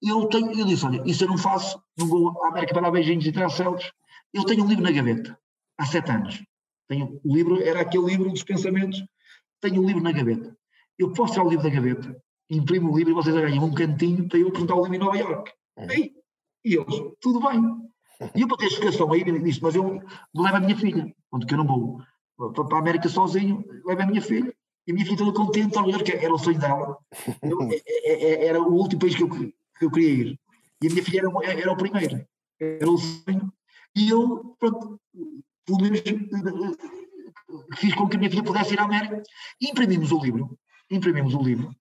Eu, tenho, eu disse, olha, isso eu não faço, não vou à América para dar beijinhos e céus. Eu tenho um livro na gaveta, há sete anos. Tenho, o livro era aquele livro dos pensamentos. Tenho o livro na gaveta. Eu posso tirar o livro da gaveta, imprimo o livro e vocês ganham um cantinho para eu apresentar o livro em Nova York. Uhum. E, e eles, tudo bem. E eu para ter explicação aí disse, mas eu levo a minha filha, onde que eu não vou para a América sozinho, levo a minha filha. E a minha filha toda contente, Nova York era o sonho dela. Eu, [LAUGHS] é, é, é, era o último país que eu, que eu queria ir. E a minha filha era, era o primeiro. Era o sonho. E eu, pronto, pelo menos fiz com que a minha filha pudesse ir à América. E imprimimos o livro, imprimimos o livro.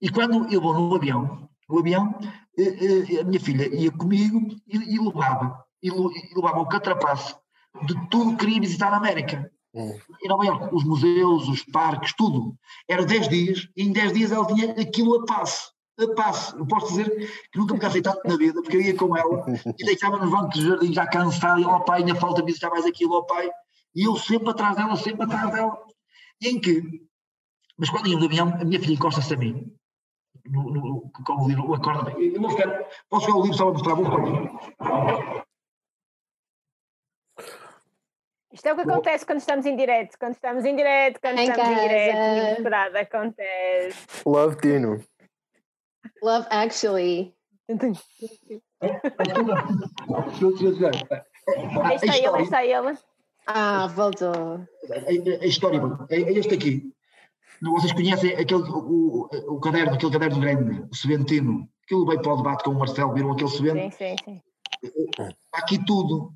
E quando eu vou no avião, no avião, eh, eh, a minha filha ia comigo e, e levava, e, levava o catrapaço de tudo que queria visitar na América. Hum. Em Nova Iorque, os museus, os parques, tudo. Eram 10 dias, e em 10 dias ela tinha aquilo a passo a passo. Eu posso dizer que nunca me cansei tanto na vida, porque eu ia com ela e deitava nos bancos de jardim já cansado, e ó pai, ainda falta visitar mais aquilo, ó pai. E eu sempre atrás dela, sempre atrás dela. E em que? Mas quando ia no avião, a minha filha encosta-se a mim. No, no, com o livro, acorda Eu vou ficar, posso ver o livro só para mostrar? Vou Isto é o que acontece quando estamos em direto, quando estamos em direto, quando em estamos casa. em direto, misturado, acontece. Love Tino. Love Actually. Aí está ele, aí está ele. Ah, voltou. A, a história é, é este aqui. Vocês conhecem aquele, o, o caderno, aquele caderno grande, o Seventino. Aquilo veio para o debate com o Marcelo, viram aquele Seventino? Sim, sim, sim. Aqui tudo.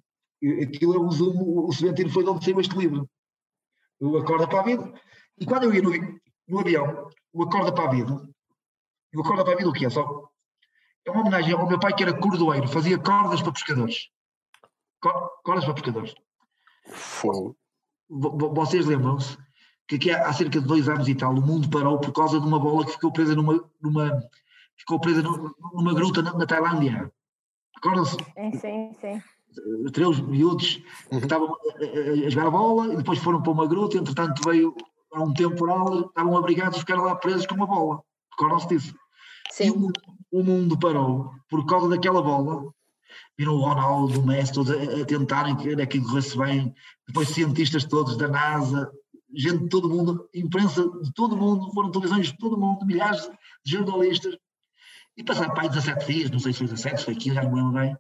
Aquilo é um zoom, o Seventino foi de onde saiu este livro. O Acorda para a Vida. E quando eu ia no, no avião, o Acorda para a Vida, e o Acorda para Vida o que é? Só, é uma homenagem ao meu pai que era cordoeiro, fazia cordas para pescadores. Cordas para pescadores. Fogo. Vocês lembram-se que aqui há, cerca de dois anos e tal o mundo parou por causa de uma bola que ficou presa numa, numa ficou presa numa gruta na, na Tailândia. Recordam-se? Sim, sim, sim. Três miúdos que uhum. estavam a, a, jogar a bola e depois foram para uma gruta, entretanto veio há um temporal, estavam abrigados e ficaram lá presos com uma bola. Recordam-se disso? Sim. E o, o, mundo parou por causa daquela bola. Viram o Ronaldo, o Messi, todos a, a tentarem que aquilo corresse bem. Depois cientistas todos da NASA, gente de todo mundo, imprensa de todo mundo, foram televisões de todo mundo, milhares de jornalistas. E passaram para aí 17 dias, não sei se foi 17, se foi 15, já não lembro bem.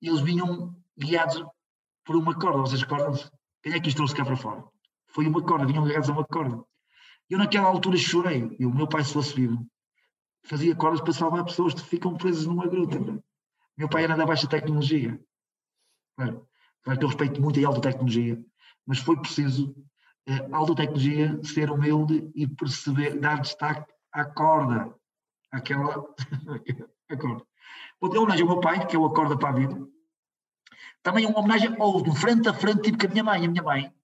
E eles vinham guiados por uma corda, vocês recordam-se? Quem é que isto trouxe cá para fora? Foi uma corda, vinham guiados a uma corda. Eu naquela altura chorei. E o meu pai, se fosse vivo, fazia cordas para salvar pessoas que ficam presas numa gruta. Meu pai era da baixa tecnologia. Claro, claro que eu respeito muito a alta tecnologia, mas foi preciso a eh, alta tecnologia ser humilde e perceber, dar destaque à corda. Aquela. [LAUGHS] à corda. Outra homenagem ao meu pai, que é o Acorda para a Vida. Também uma homenagem ao outro, frente a frente, tipo que a minha mãe. A minha mãe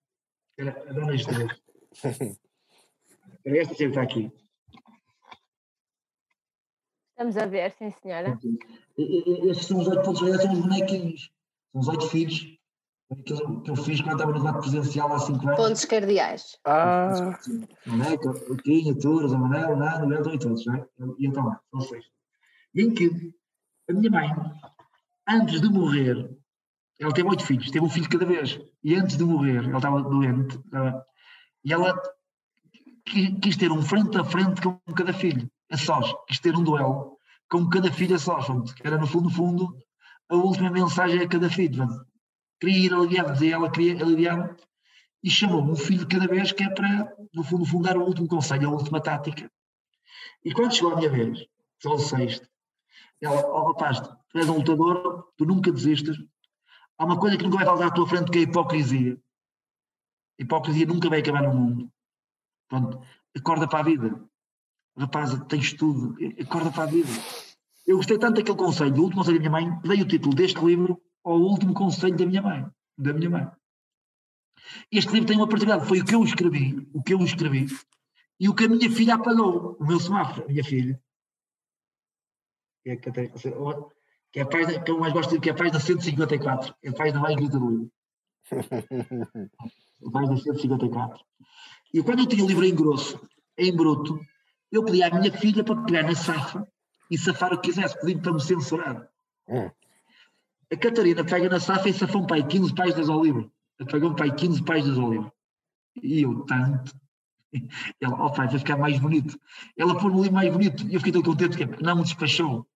era a Dona Estrelas. [LAUGHS] Era esta que está aqui. Estamos a ver, sim senhora. Estes são os oito pontos, estes são os bonequinhos. São os oito filhos que eu, que eu fiz quando estava no debate presencial há cinco anos. Pontos cardeais. Ah, A Neca, o Quinha, Turas, a Manel, o Nando, o Elton e todos, não é? E então lá, são seis. E em que a minha mãe, antes de morrer, ela teve oito filhos, teve um filho cada vez. E antes de morrer, ela estava doente, estava- e ela qui- quis ter um frente a frente com cada filho, a sós, quis ter um duelo com cada filho a sós, que era no fundo, fundo, a última mensagem a cada filho. pronto. Queria ir aliviar, e ela queria aliviar e chamou um filho cada vez, que é para, no fundo, fundar o último conselho, a última tática. E quando chegou a minha vez, só o sexto, ela, ó rapaz, tu és um lutador, tu nunca desistas. Há uma coisa que nunca vai faltar à tua frente, que é a hipocrisia. A hipocrisia nunca vai acabar no mundo. Pronto, acorda para a vida. Rapaz, tens tudo, acorda para a vida. Eu gostei tanto daquele conselho, do último conselho da minha mãe, que dei o título deste livro ao último conselho da minha mãe. Da minha mãe. Este livro tem uma particularidade, foi o que eu escrevi, o que eu escrevi, e o que a minha filha apagou, o meu semáforo, a minha filha. Que é, que até- que é a página que eu mais gosto de que é a página 154, é a página mais bonita do livro. [LAUGHS] A página 154. E quando eu tinha o livro em grosso, em bruto, eu pedi à minha filha para pegar na safa e safar o que quisesse, pedindo para me censurar. Hum. A Catarina pega na safa e safou um pai 15 páginas ao livro. Apagou um pai 15 páginas ao livro. E eu, tanto. Ela, ó pai, vai ficar mais bonito. Ela o livro mais bonito. E eu fiquei tão contente que não me despachou.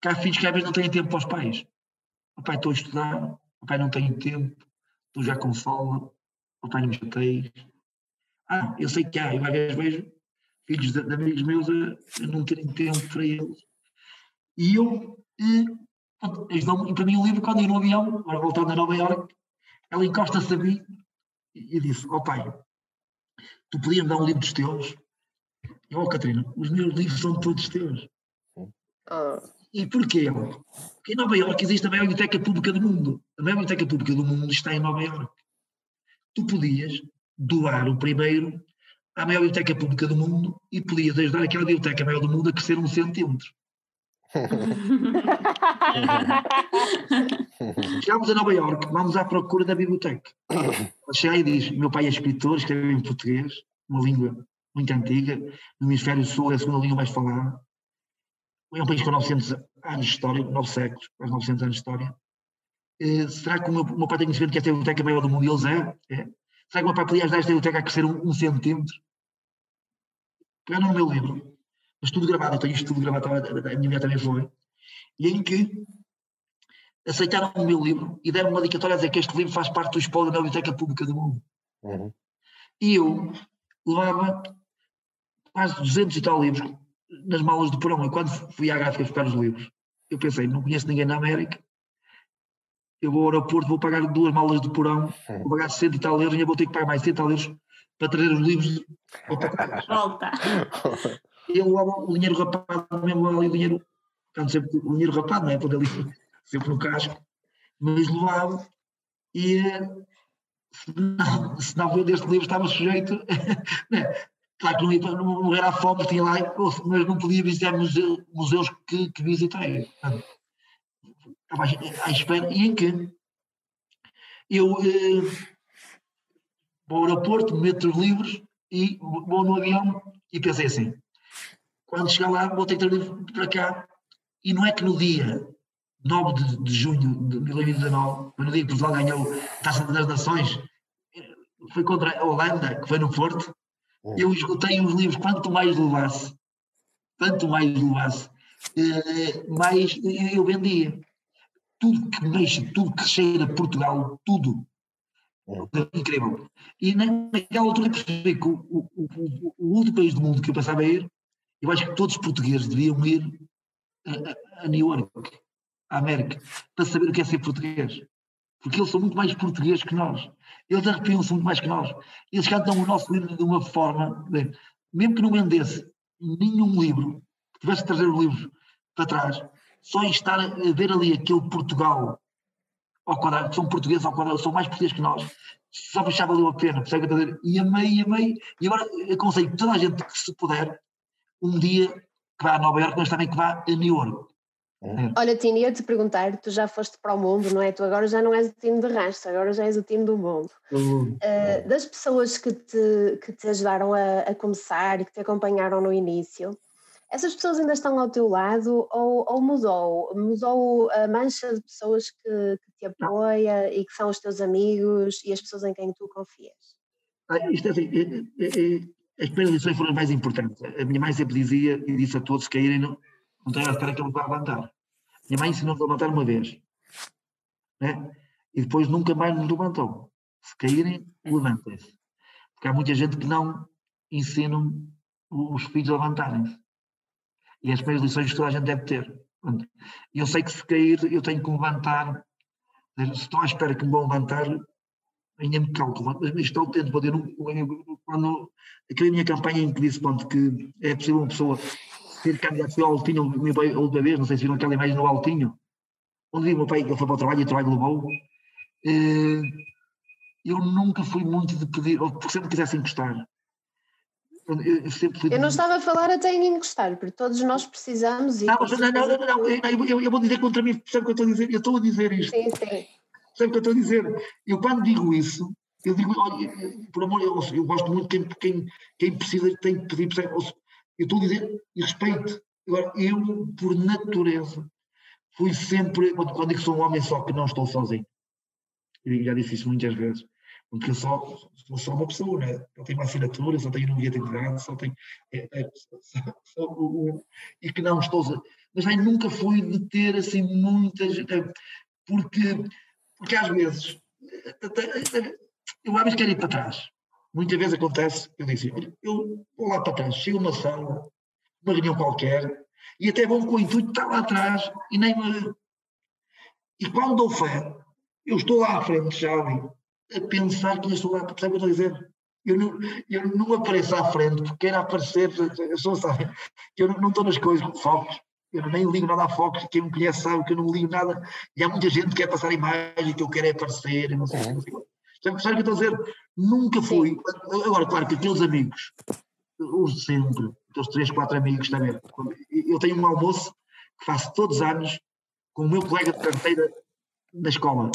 Cá filhos que às vezes não têm tempo para os pais. O pai, estou a estudar. O pai, não tenho tempo. Estou já com fome. O pai, não me chateias. Ah, eu sei que há. Eu às vezes vejo filhos de, de amigos meus a, a não terem tempo para eles. E eu, pronto, eles dão- e para mim o livro, quando eu no avião, agora voltando a Nova Iorque, ela encosta-se a mim e, e disse, ó pai, tu podias me dar um livro dos teus? E ó Catarina, os meus livros são todos teus. Ah, E porquê? Porque em Nova Iorque existe a maior biblioteca pública do mundo. A maior biblioteca pública do mundo está em Nova Iorque. Tu podias doar o primeiro à maior biblioteca pública do mundo e podias ajudar aquela biblioteca maior do mundo a crescer um centímetro. [LAUGHS] Chegámos a Nova Iorque, vamos à procura da biblioteca. Chega e diz: Meu pai é escritor, escreve em português, uma língua muito antiga. No hemisfério sul é a segunda língua mais falada. É um país com 900 anos de história, 9 séculos, quase 900 anos de história. Eh, será que o meu, o meu pai tem conhecimento que esta é a biblioteca maior do mundo? E eles é. é. Será que o meu pai podia ajudar esta biblioteca a crescer um, um centímetro? Pegaram no meu livro, mas tudo gravado, eu tenho isto tudo gravado, a minha mulher também foi, e em que aceitaram o meu livro e deram uma dedicatória a dizer que este livro faz parte do espólio da Biblioteca Pública do Mundo. Uhum. E eu levava quase 200 e tal livros nas malas do porão. E quando fui à gráfica buscar os livros, eu pensei, não conheço ninguém na América, eu vou ao aeroporto, vou pagar duas malas de porão, vou pagar 60 e tal euros, e vou ter que pagar mais 100 e tal euros para trazer os livros. para. [LAUGHS] Volta. Eu o dinheiro rapado, mesmo ali o dinheiro, canto sempre o dinheiro rapado, não é? Por ali, sempre no casco, mas levava e se não, se não deste livro estava sujeito, [LAUGHS] né? claro que não ia para- morrer à fome, tinha lá, mas não podia visitar museu- museus que, que visitei. Portanto, Estava à- à espera, e em que eu eh, vou ao aeroporto, meto os livros e vou no avião e pensei assim, quando chegar lá vou ter que trazer para cá. E não é que no dia 9 de, de junho de 2019, foi no dia que Portugal ganhou a Taça das Nações, foi contra a Holanda, que foi no Porto, eu esgotei os livros, quanto mais levasse, quanto mais levasse, eh, mais eu vendia. Tudo que mexe, tudo que cheira Portugal, tudo. Incrível. E na- naquela altura percebi que o, o, o, o último país do mundo que eu pensava ir, eu acho que todos os portugueses deviam ir a, a- New York, à América, para saber o que é ser português. Porque eles são muito mais portugueses que nós. Eles arrepiam-se muito mais que nós. Eles cantam o nosso livro de uma forma, bem, mesmo que não vendesse nenhum livro, que tivesse que trazer os livros para trás, só em estar a ver ali aquele Portugal ao quadrado, que são portugueses ao quadrado, são mais portugueses que nós, só me já valeu a pena, percebe o que eu estou a dizer? E amei, amei, e agora aconselho toda a gente que se puder, um dia que vá a Nova Iorque, mas também que vá a New York. Olha, Tino, ia-te perguntar, tu já foste para o mundo, não é? Tu agora já não és o time de rastro, agora já és o time do mundo. Uh, das pessoas que te, que te ajudaram a, a, começar e que te acompanharam no início, essas pessoas ainda estão ao teu lado ou, ou mudou? Mudou a mancha de pessoas que te apoia e que são os teus amigos e as pessoas em quem tu confias? Ah, isto é assim, é, é, é, as primeiras lições foram as mais importantes. A minha mãe sempre dizia e disse a todos que caírem, não, não tenho a esperar que ele vá levantar. Minha mãe ensinou-nos a levantar uma vez. Né? E depois nunca mais nos levantou. Se caírem, levantem-se. Porque há muita gente que não ensinam os filhos a levantarem-se. E as primeiras lições que toda a gente deve ter. Eu sei que se cair, eu tenho que levantar. Estou à espera que me vão levantar, ainda me calculo. Mas estou tendo poder. Quando aquela minha campanha em que disse pronto, que é possível uma pessoa ser candidato ao Altinho a última vez, não sei se viram aquela imagem no Altinho, onde o meu pai ele foi para o trabalho e o trabalho levou. Eh, eu nunca fui muito de pedir, ou porque sempre quisesse encostar. Eu, sempre fui eu não estava a falar até em encostar, porque todos nós precisamos. Não, não, não, não, não eu, eu, vou dizer contra mim, sabe o que eu estou a dizer? Eu estou a dizer isto. Sim, sim. Sabe o que eu estou a dizer? Eu quando digo isso, eu digo, olha, por amor, eu, eu gosto muito de quem, quem, quem precisa tem que pedir, eu estou a dizer, e respeito. Agora, eu, por natureza, fui sempre, quando digo que sou um homem só, que não estou sozinho. Eu já disse isso muitas vezes. Porque eu só, sou só uma pessoa, né? Eu tenho uma assinatura, só tenho um guia de identidade, só tenho. É, é, só, só, um, e que não estou. Mas aí nunca fui de ter assim muitas. Porque, porque às vezes. Eu às vezes quero ir para trás. Muitas vezes acontece, eu disse, eu vou lá para trás, chego a uma sala, uma reunião qualquer, e até vou com o intuito de estar lá atrás e nem me. E quando dou fé, eu estou lá à frente, já ali, a pensar que eu estou lá, percebe o que eu estou a dizer? Eu não, eu não apareço à frente porque quero aparecer, eu sou, sabe, eu não, não estou nas coisas com focos, eu nem ligo nada a focos, quem me conhece sabe que eu não ligo nada, e há muita gente que quer passar imagem, que eu quero é aparecer, não sei, não sei. Sabe, sabe o que eu estou a dizer? Nunca fui. Agora, claro que aqueles amigos, os sempre, aqueles três, quatro amigos também. Eu tenho um almoço que faço todos os anos com o meu colega de carteira da escola.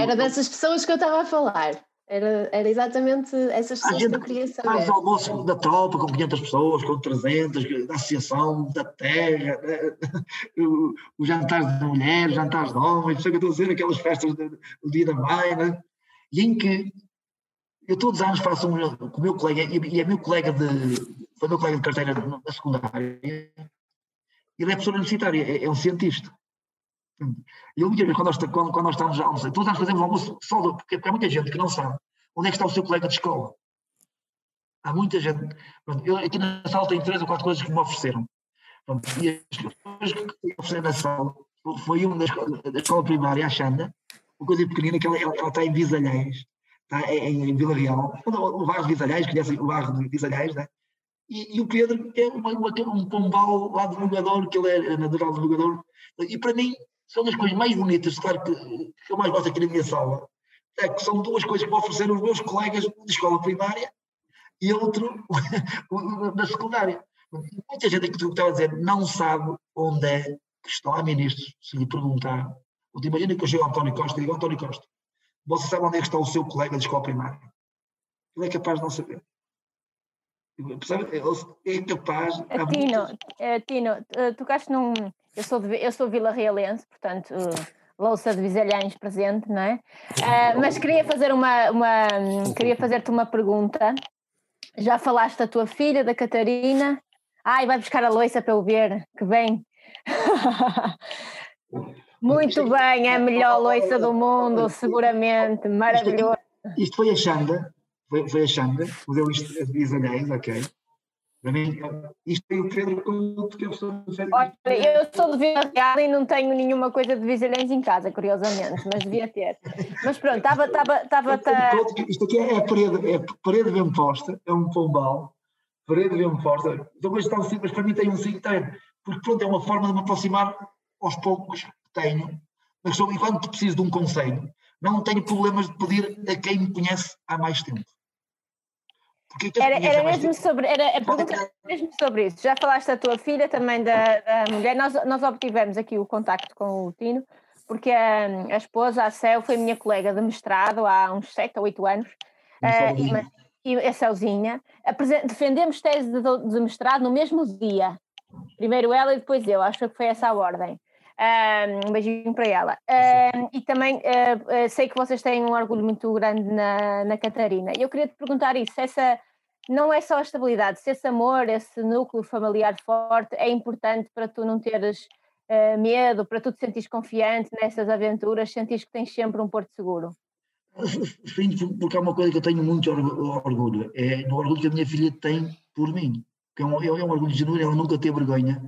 Era dessas pessoas que eu estava a falar. Era, era exatamente essas pessoas que eu queria saber. Faz almoço da tropa com 500 pessoas, com 300, da associação, da terra, [LAUGHS] o, o jantar de mulheres, jantar de homens, sei o que eu estou a dizer, aquelas festas do dia da mãe, né? e em que eu todos os anos faço um com o meu colega, e é meu colega de, foi meu colega de carteira na secundária, ele é professor universitário, é, é um cientista. Eu muitas vezes, quando nós, quando, quando nós estamos a almoçar, todos nós fazemos almoço só, porque, porque há muita gente que não sabe onde é que está o seu colega de escola. Há muita gente. Eu aqui na sala tenho três ou quatro coisas que me ofereceram. Pronto, e as coisas que me ofereceram na sala foi uma da escola, da escola primária, a Xanda, uma coisa pequenina, que ela, ela, ela está em Visalhães, está em, em Vila Real, o bairro de Visalhães, conhecem o bairro de Visalhães, né? E, e, o Pedro é uma, uma, um pombal lá de Lugador, que ele é natural de Lugador, e para mim são as coisas mais bonitas, claro que, que eu mais gosto aqui na minha sala, é que são duas coisas que me ofereceram os meus colegas de escola primária e outro [LAUGHS] da secundária. Muita gente que estava a dizer não sabe onde é que estão há ministros, se lhe perguntar Imagina que eu chego ao António Costa e digo, António Costa, você sabe onde é que está o seu colega de escola primária? Ele é capaz de não saber. É, é capaz. Tino, uh, Tino, uh, tocaste num. Eu sou, de, eu sou Vila Realense, portanto, [LAUGHS] louça de Visalhães presente, não é? Uh, mas queria fazer uma, uma queria fazer-te uma pergunta. Já falaste da tua filha, da Catarina? Ai, vai buscar a louça para eu ver, que bem. [LAUGHS] Muito bem, é a melhor loiça do mundo, seguramente, maravilhoso. Isto foi a Xanda, foi, foi a Xanda, deu isto a Visalhães, ok. Isto foi o Pedro que eu sou Olha, eu sou de Vila Real e não tenho nenhuma coisa de Visalhães em casa, curiosamente, mas devia ter. Mas pronto, estava. estava Isto aqui é a parede, é parede bem posta, é um pombal, parede bem posta. Então, está, mas para mim tem um signo, porque pronto, é uma forma de me aproximar aos poucos tenho, mas sou, e quando preciso de um conselho, não tenho problemas de pedir a quem me conhece há mais tempo. Era, era mesmo sobre, era, a pergunta era mesmo sobre isso. Já falaste da tua filha, também da, da mulher. Nós, nós obtivemos aqui o contacto com o Tino, porque a, a esposa, a Céu, foi minha colega de mestrado há uns 7 ou 8 anos. Uh, e, e a Céuzinha. Defendemos tese de, de mestrado no mesmo dia. Primeiro ela e depois eu. Acho que foi essa a ordem. Um beijinho para ela. Um, e também uh, sei que vocês têm um orgulho muito grande na, na Catarina. Eu queria te perguntar isso: essa não é só a estabilidade, se esse amor, esse núcleo familiar forte é importante para tu não teres uh, medo, para tu te sentires confiante nessas aventuras, sentires que tens sempre um porto seguro. [LAUGHS] Sim, porque é uma coisa que eu tenho muito orgulho. É no orgulho que a minha filha tem por mim. Que é um, é um orgulho genuíno, ela nunca teve vergonha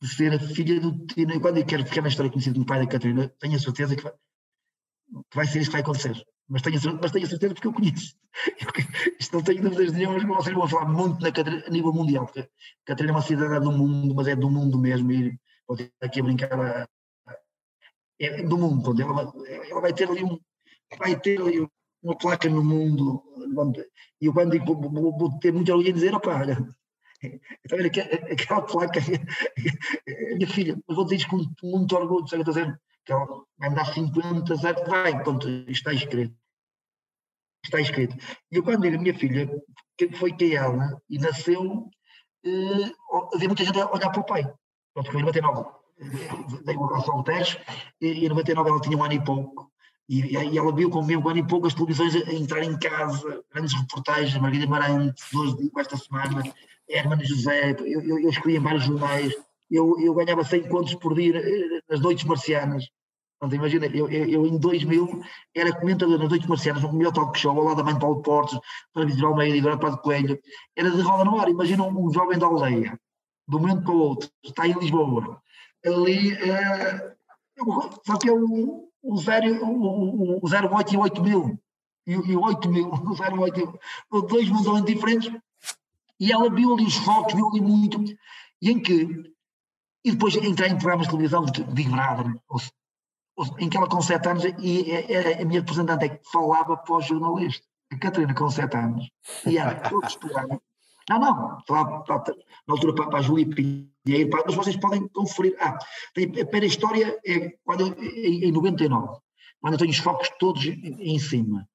de ser a filha do Tino. E quando eu quero ficar na história conhecida do pai da Catarina, tenho a certeza que vai, que vai ser isso que vai acontecer. Mas tenho, mas tenho a certeza porque eu conheço. [LAUGHS] Isto não tenho dúvidas nenhumas, mas vocês vão falar muito na Catarina, a nível mundial. Porque a Catarina é uma cidadã do mundo, mas é do mundo mesmo. E vou ter aqui a brincar. A, é do mundo. Ela, ela vai ter ali um. Vai ter ali uma placa no mundo. E eu quando digo, vou, vou ter em dizer, opa, olha, então, aquela placa, minha filha, eu vou dizer isto com muito orgulho, sabe estou dizendo? Que ela vai me dar 50, zero, vai, pronto, está escrito. Está escrito. E eu quando digo a minha filha, que foi que ela, e nasceu, eh, havia muita gente a olhar para o pai. Pronto, foi em 99. Dei uma relação ao teste, e em 99 ela tinha um ano e pouco. E, ela viu com mesmo um ano e pouco as televisões a, entrar em casa, grandes reportagens, Margarida Marante, dias esta semana, Hermano José, eu, eu, eu escrevia em vários jornais, eu, eu ganhava 100 contos por dia eh, nas noites marcianas. Imagina, eu, eu, eu, em 2000 era comentador nas noites marcianas, no melhor talk show, ao lado da mãe de Paulo Portes, para Vitor Almeida e agora para de Coelho. Era de roda no ar. Imagina um, jovem da aldeia, de um momento para o outro, está em Lisboa. Ali, é, só que é o, o, zero, o, o 08 e o 8 mil. E, e o 8 mil, [LAUGHS] o 08, dois mundos diferentes, e ela viu ali os focos, viu ali muito, e em que, e depois entrar em programas de televisão de Big Brother, ou, ou, em que ela com 7 anos, e a, a, minha representante é que falava para o jornalista, a Catarina com 7 anos, e era [LAUGHS] todo esperado. Não, não, falava na altura para, para a Júlia Pinheiro, para, mas vocês podem conferir. Ah, a primeira história é quando, em, em 99, quando eu tenho os focos todos em cima.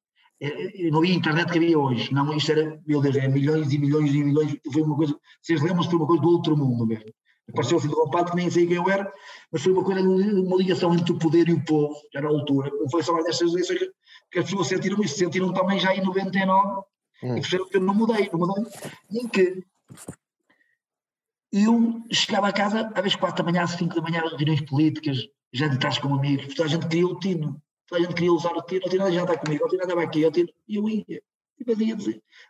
É, não havia internet que havia hoje. Não, isto era, meu Deus, é milhões e milhões e milhões. Foi uma coisa, vocês lembram-se, foi uma coisa do outro mundo mesmo. Apareceu o filho do compadre, que nem sei quem eu era, mas foi uma coisa, uma ligação entre o poder e o povo, já na altura. Não foi só nestas eleições que, as pessoas sentiram isso, sentiram também já em 99, hum. e perceberam que eu não mudei, não mudei. E em que eu chegava a casa, às vezes quatro da manhã, às cinco da manhã, reuniões políticas, jantares com amigos, toda a gente queria o tino a gente queria usar o tiro, o tiro já está comigo, o tiro andava aqui, o tiro, e eu ia. E fazia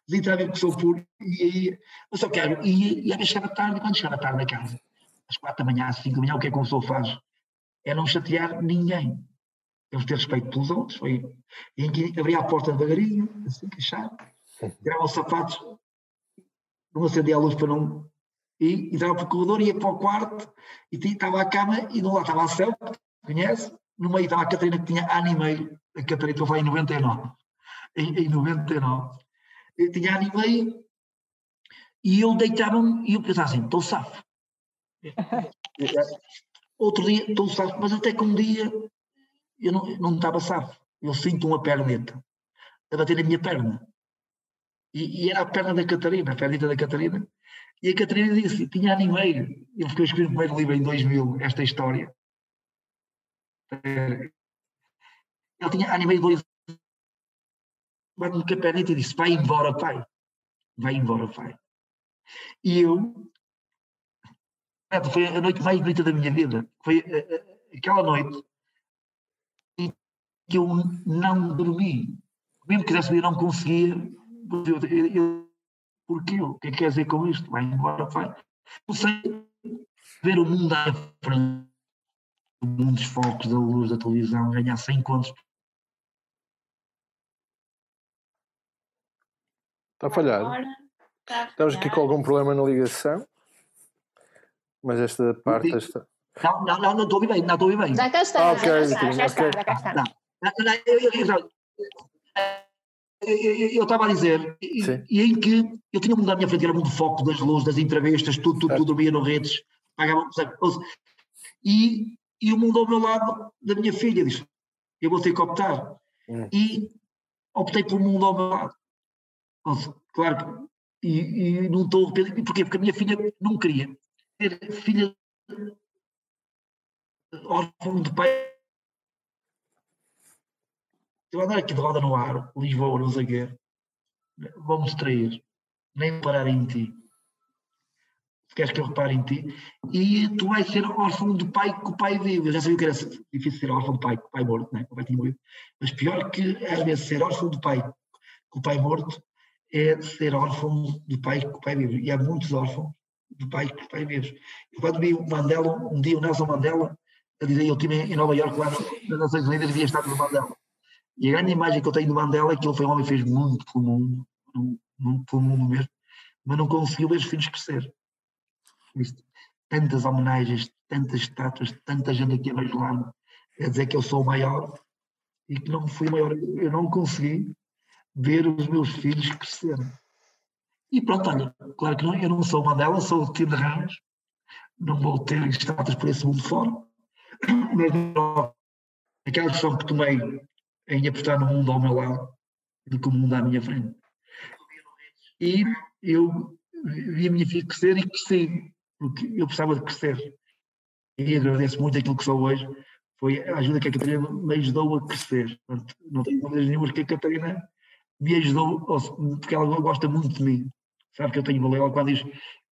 literalmente que sou puro, e ia, eu só quero, e ia, chegar à tarde, quando chegar à tarde na casa, às quatro da manhã, às cinco da manhã, o que é que uma pessoa faz? É não chatear ninguém. Temos ter respeito pelos outros, foi em que abria a porta devagarinho, assim, que chave, tirava os sapatos, não acendia a luz para não. E entrava para o corredor, ia para o quarto, e estava a cama, e não lá estava a céu, conhece? No meio estava a Catarina que tinha ano e meio, a Catarina que eu em 99, em, em 99, eu tinha ano e meio, e eu deitava-me e eu pensava assim, estou safo. [LAUGHS] Outro dia estou safo, mas até que um dia eu não, não estava safo, eu sinto uma perneta a bater na minha perna. E, e, era a perna da Catarina, a pernita da Catarina. E a Catarina disse, tinha ano e meio. Eu, eu escrevi o primeiro livro em 2000, esta história. Ele tinha dois mas no campeonato e disse: Vai embora, pai. Vai embora, pai. E eu. Foi a noite mais bonita da minha vida. Foi eh, eh, aquela noite em que eu não dormi. Mesmo que quisesse dormir, não conseguia. Eu, porquê? O que é que quer dizer com isto? Vai embora, pai. Não sei ver o mundo à frente um dos focos da luz da televisão, ganhar 100 contos. Está a falhar. Está Estamos aqui com algum problema na ligação, mas esta parte está, Não, não, não, não estou a ouvir bem, não estou a ouvir bem. Já cá está. Ah, ok, já cá Já, está. já está, ok. já cá está. Não, não, não, eu- estava a dizer, e, Sim. e em que eu tinha um mundo à minha frente, era muito foco das luzes, das entrevistas, tudo, tudo, Certo. tudo dormia no redes, pagava, e, e o mundo ao meu lado da minha filha disse: Eu vou ter que optar. Hum. E optei por um mundo ao meu lado. Claro que, e, e não estou arrependido. Porquê? Porque a minha filha não queria ter filha órfã de pai. Eu andar aqui de roda no ar, Lisboa, não sei o quê, vou-me distrair, nem parar em ti. Queres que eu repare em ti, e tu vais ser órfão de pai que o pai vive. Eu já sabia que era difícil ser órfão de pai que o pai morto, né? que o pai tinha morrido. Mas pior que às vezes ser órfão de pai que o pai morto é ser órfão de pai que o pai vive. E há muitos órfãos de pai que o pai vive. Eu quando vi o Mandela, um dia o Nelson Mandela, a dizer, eu estive em Nova Iorque lá nas Nações Unidas e vi a estátua do Mandela. E a grande imagem que eu tenho do Mandela é que ele foi um homem que fez muito pelo mundo, pelo mundo mesmo, mas não conseguiu ver os filhos crescer. Tantas homenagens, tantas estátuas, tanta gente aqui a bajular-me, a dizer que eu sou o maior e que não fui o maior. Eu não consegui ver os meus filhos crescerem. E pronto, olha, claro que não, eu não sou o Mandela, sou o Tino de Ramos, não vou ter estátuas por esse mundo fora, mas aquela decisão que tomei em apostar no mundo ao meu lado do que o mundo à minha frente. E eu vi a minha filha crescer e cresci, porque eu precisava de crescer. E agradeço muito aquilo que sou hoje, foi a ajuda que a Catarina me ajudou a crescer. Portanto, não tenho dúvidas nenhumas que a Catarina me ajudou, porque ela gosta muito de mim. Sabe que eu tenho valor. Ela quando diz,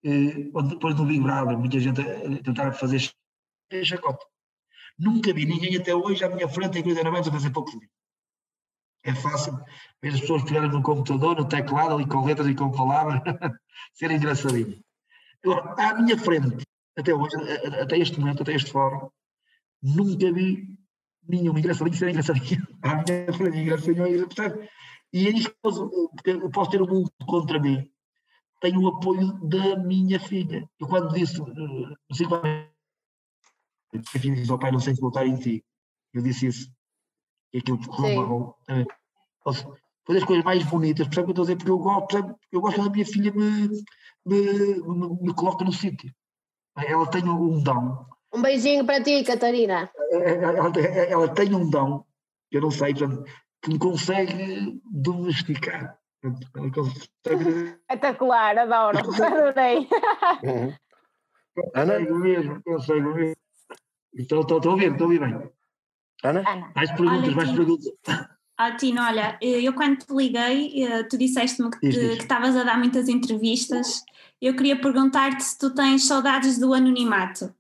eh, depois do Big Brother, muita gente a tentar fazer ch- chacota. Nunca vi ninguém até hoje à minha frente em 49 anos a fazer pouco de mim. É fácil ver as pessoas pegarem no computador, no teclado, ali com letras e com palavras, [LAUGHS] serem engraçadinhos. À minha frente, até hoje, até este momento, até este fórum, nunca vi nenhum engraçadinho ser engraçadinho. À minha frente, engraçadinho, percebe? E é isso porque eu posso ter o mundo contra mim. Tenho o apoio da minha filha. Eu quando disse, eh, não sei qual é, a filha disse ao pai, não sei se voltar em ti. Eu disse isso. E aquilo que Sim. Foi das coisas mais bonitas, percebe o que eu estou a dizer? Porque eu gosto, percebe? eu gosto que a minha filha me, me, me, me coloca no sítio. Ela tem um dom. Um beijinho para ti, Catarina. Ela, tem- ela tem um dom, que eu não sei, portanto, que me consegue domesticar. Ela consegue Espetacular, adoro, adorei. Uhum. Ana? Consegue mesmo, consegue mesmo. Então, estou estou a ouvir, estou a ouvir bem. Ana? Ana, Mais perguntas, Olha, mais perguntas. Ah, Tino, olha, eu quando te liguei, eh, tu disseste-me que estavas a dar muitas entrevistas. Eu queria perguntar-te se tu tens saudades do anonimato.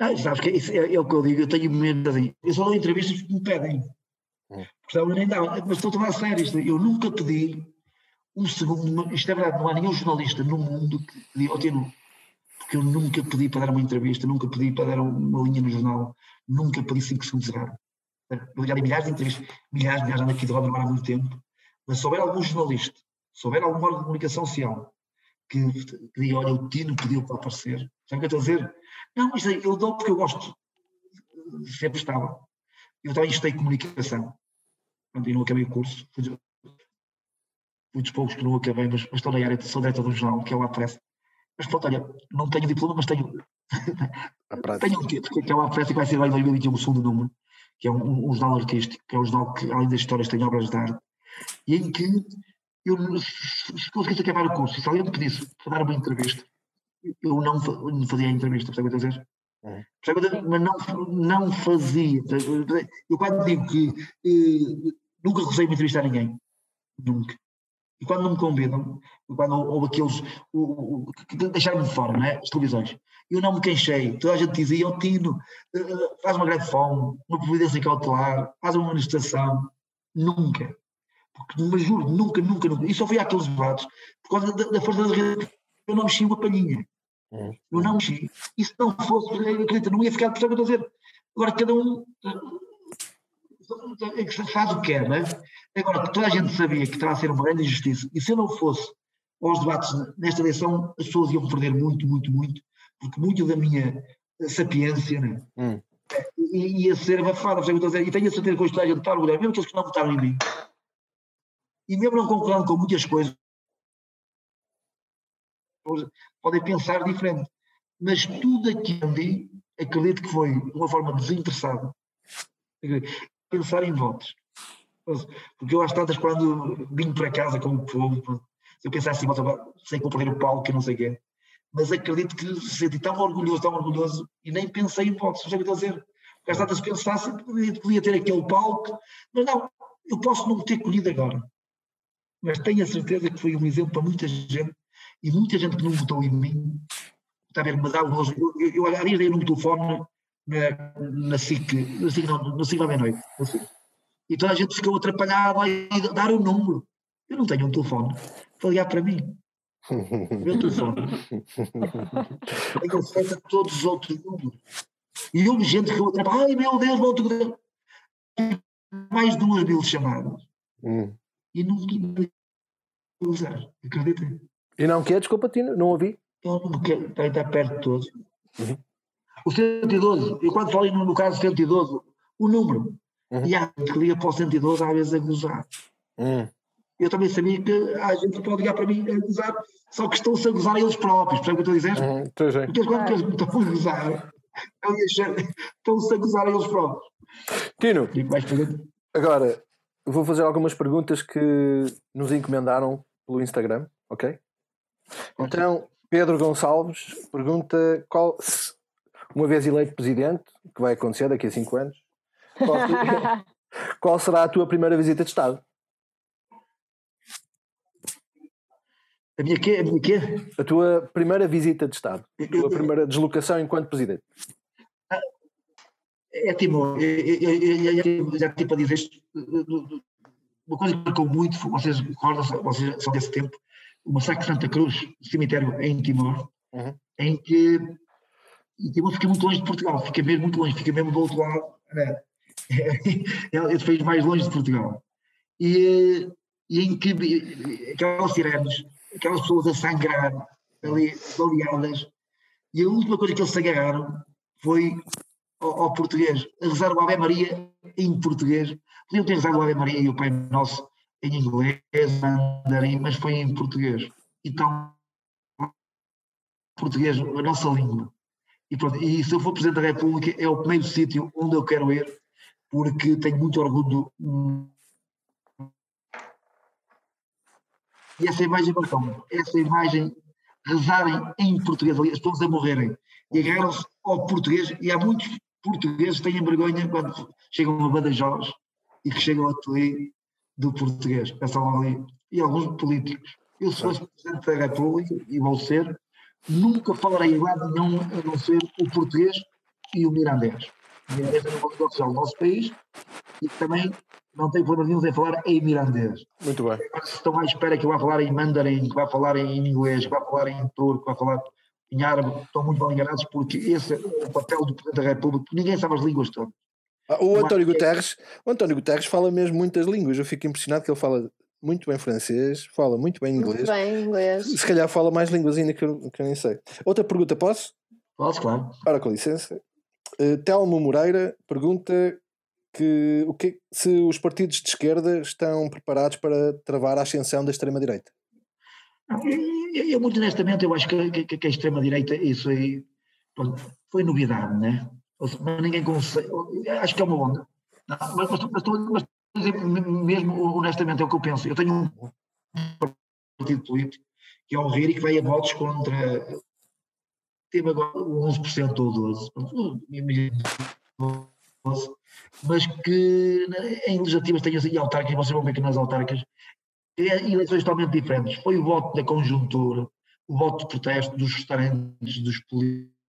Ah, sabes que isso é, é o que eu digo, eu tenho medo assim. Eu só dou entrevistas porque me pedem. Hum. Porque senão eu nem dá. Mas estou a a sério, isto, eu nunca pedi um segundo, isto é verdade, não há nenhum jornalista no mundo que pediu, oh, Tino, porque eu nunca pedi para dar uma entrevista, nunca pedi para dar uma linha no jornal, nunca segundos de rádio. Eu já dei milhares de entrevistas, milhares, milhares, ando aqui de roda há muito tempo, mas se houver algum jornalista, se houver algum órgão de comunicação social que, que diga, olha, o Tino pediu para aparecer, sabe o que eu estou a dizer? Não, isto aí eu dou porque eu gosto de ser prestável. Eu também estudei comunicação, e não acabei o curso, fui, dos- poucos que não acabei, mas, mas estou na área, sou diretor do jornal, que é o Apressa. Mas pronto, olha, não tenho diploma, mas tenho. Tenho um título, que é o Apressa, que vai ser lá em 2021 o segundo número, que é um, um, jornal artístico, que é um jornal que, além das histórias, tem obras de arte, e em que eu, se se conseguisse acabar o curso, se alguém me pedisse para dar uma entrevista, eu não, não fazia a entrevista, percebe o que eu estou a dizer? Uhum. Mas não, não fazia. Eu quando digo que eh, nunca recusei uma entrevista a ninguém, nunca. E quando não me convidam, quando houve aqueles o- o- que deixaram-me de fora, não é? As televisões, eu não me queixei. Toda a gente dizia, ó Tino, eh, faz uma greve de fome, uma providência cautelar, faz uma manifestação. Nunca. Porque, mas juro, nunca, nunca, nunca. E só fui àqueles debates por causa da, da força da rede. Eu não mexi uma palhinha. Uhum. Eu não mexi. E se não fosse, acredita, não ia ficar, o que eu estou a dizer? Agora cada um eh, é que faz o que quer, não é? Agora, toda a gente sabia que estava a ser uma grande injustiça, e se eu não fosse aos debates nesta eleição, as pessoas iam perder muito, muito, muito, porque muito da minha sapiência né, Hum. i- ia ser abafada. que? E tenho a certeza que hoje está a gente está orgulhoso, mesmo aqueles que não votaram em mim, e mesmo não concordando com muitas coisas, podem pensar diferente. Mas tudo aquilo que acredito que foi de uma forma desinteressada. Pensar em votos. Porque eu às tantas, quando vim para casa com o povo, eu em votos, sei que vou perder o palco, que não sei o quê. Mas acredito que se senti tão orgulhoso, tão orgulhoso, e nem pensei em votos, já que eu estou a dizer. Porque às tantas pensasse, podia, podia ter aquele palco, mas não, eu posso não ter colhido agora. Mas tenho a certeza que foi um exemplo para muita gente, e muita gente que não votou em mim, está a ver, dá o gozo. Eu, eu, eu há dias dei um telefone na, na SIC, na SIC, não, na SIC à meia-noite, e toda a gente ficou atrapalhada a dar o número. Eu não tenho um telefone para ligar para mim. Meu telefone. Tenho acesso a todos os outros números. E houve gente que ficou atrapalhada. Ai meu Deus, volto. Mais de duas mil chamadas. Hum. E não usar. Acreditem. E não quer? Desculpa, Tino, não ouvi. Eu não quero estar, estar perto de todos. Uhum. O 112, eu quando falei no, no caso 112, o número, Uhum. e há gente que liga para o 112 às vezes a gozar. Hum. Eu também sabia que há gente que pode ligar para mim a gozar, só que estão-se a gozar eles próprios, percebe o que eu estou a dizer? Hum. É. Porque eles, quando eles me estão a gozar, estão-se a gozar a eles próprios. Tino, agora vou fazer algumas perguntas que nos encomendaram pelo Instagram, ok? Então, Pedro Gonçalves pergunta qual, se, uma vez eleito presidente, que vai acontecer daqui a 5 anos, qual, [LAUGHS] qual será a tua primeira visita de Estado? A minha quê? A minha quê? A tua primeira visita de Estado, a tua primeira deslocação enquanto presidente. É Timor, já tive para dizer isto. Uma coisa que marcou muito, vocês recordam, vocês são desse tempo, o massacre de Santa Cruz, cemitério em Timor, Uhum. em que Timor fica muito longe de Portugal, fica mesmo muito longe, fica mesmo do outro lado, né? é [LAUGHS] país mais longe de Portugal. E, e em que aquelas sirenes, aquelas pessoas a sangrar, ali, baleadas, e a última coisa que eles se agarraram foi ao, ao português, a rezar o Ave Maria em português. Podiam ter rezado o Ave Maria e o Pai Nosso em inglês, mandarim, mas foi em português. Então, português, a nossa língua. E, pronto, e se eu for Presidente da República, é o primeiro sítio onde eu quero ir, porque tenho muito orgulho. hum, E essa imagem marcou-me. Essa imagem, rezarem em português ali, as pessoas a morrerem, e agarram-se ao português, e há muitos portugueses que têm vergonha quando chegam a Badajoz e que chegam a ali do português. Pensam ali. E alguns políticos. Eu, fosse Presidente da República, e vou ser, nunca falarei em lado nenhum a não ser o português e o mirandês. O mirandês é uma língua oficial do nosso país e também não tenho problema nenhum em falar em mirandês. Muito bem. Se estão à espera que eu vá falar em mandarim, que vá falar em inglês, que vá falar em turco, que vá falar em árabe, estão muito mal enganados porque esse é o papel do Presidente da República. Ninguém sabe as línguas todas. Ah, O António Guterres, o António Guterres fala mesmo muitas línguas. Eu fico impressionado que ele fala muito bem francês, fala muito bem Muito inglês. bem, inglês. Se calhar fala mais línguas ainda que eu, que eu nem sei. Outra pergunta, posso? Posso, claro. Ora, com licença. Eh, Telmo Moreira pergunta que, o que se os partidos de esquerda estão preparados para travar a ascensão da extrema-direita. Eu, eu- eu, muito honestamente, eu acho que, que- que a extrema-direita, isso aí pronto, foi novidade, né? Mas ninguém consegue. Acho que é uma onda. Não, mas, mas, mas, estou- mas mesmo honestamente é o que eu penso. Eu tenho um partido político que é o RIR e que vai a votos contra. Teve agora o 11% ou 12%. pronto, imagino, 12%, Mas que né, em legislativas tenho e autárquicas, vocês vão ver que nas autárquicas é eleições totalmente diferentes. Foi o voto da conjuntura, o voto de protesto dos restaurantes, dos políticos,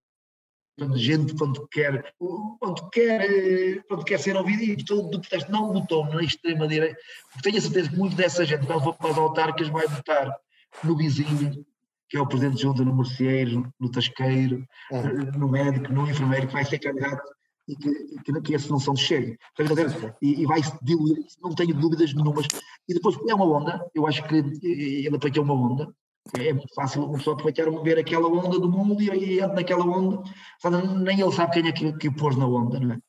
de gente quando quer, quando quer, quando quer ser ouvido e todo do protesto não votou na extrema-direita, porque tenho a certeza que muito dessa gente, quando for para as autárquicas, vai votar no vizinho, que é o presidente de junta, no merceeiro, no tasqueiro, eh, no médico, no enfermeiro, que vai ser candidato e que, que, que chega. Estás a ver? E, e vai-se diluir, não tenho dúvidas nenhumas. E depois é uma onda, eu acho que ele para que é uma onda, É muito fácil uma pessoa aproveitar ver aquela onda do mundo e, e entra naquela onda, sabe, nem ele sabe quem é que, que o pôs na onda, não é?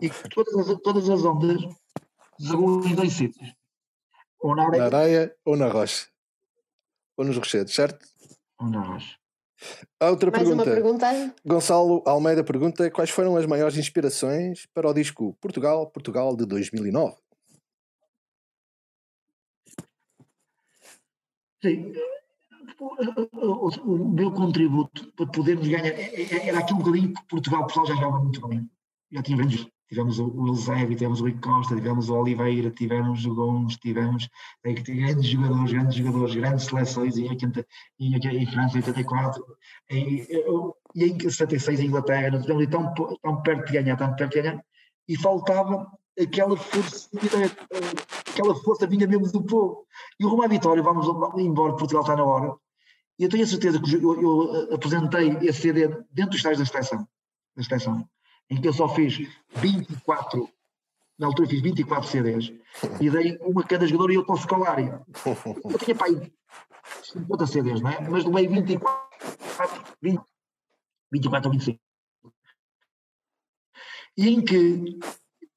E todas as, todas as ondas desagam em dois sítios. Ou na Na areia areia ou na rocha? Ou nos rochedos, certo? ou na rocha. A outra Mais uma pergunta. pergunta? Gonçalo Almeida pergunta quais foram as maiores inspirações para o disco Portugal, Portugal de 2009. Sim. O, o- o meu contributo para podermos ganhar é- é- era aquele bocadinho que Portugal, Portugal já jogava muito bem. Já grandes. Tivemos o Eusébio, tivemos o Rui Costa, tivemos o Oliveira, tivemos o Gomes, tivemos eh, grandes jogadores, grandes jogadores, grandes seleções em, 80, em, em França em 84, em, e em 76 em Inglaterra, nós tivemos tão, tão perto de ganhar, tão perto de ganhar, e faltava aquela força, aquela força vinha mesmo do povo. E o rumo à vitória, vamos embora, Portugal está na hora. E eu tenho a certeza que eu, eu, eh, apresentei esse CD dentro dos estágios da seleção, da seleção, em que eu só fiz 24, na altura fiz 24 CDs, e dei uma a cada jogador e eu para o Scolari. Eu tinha pá, aí 50 CDs, não é? Mas levei 24, 20, 24 ou 25. E em que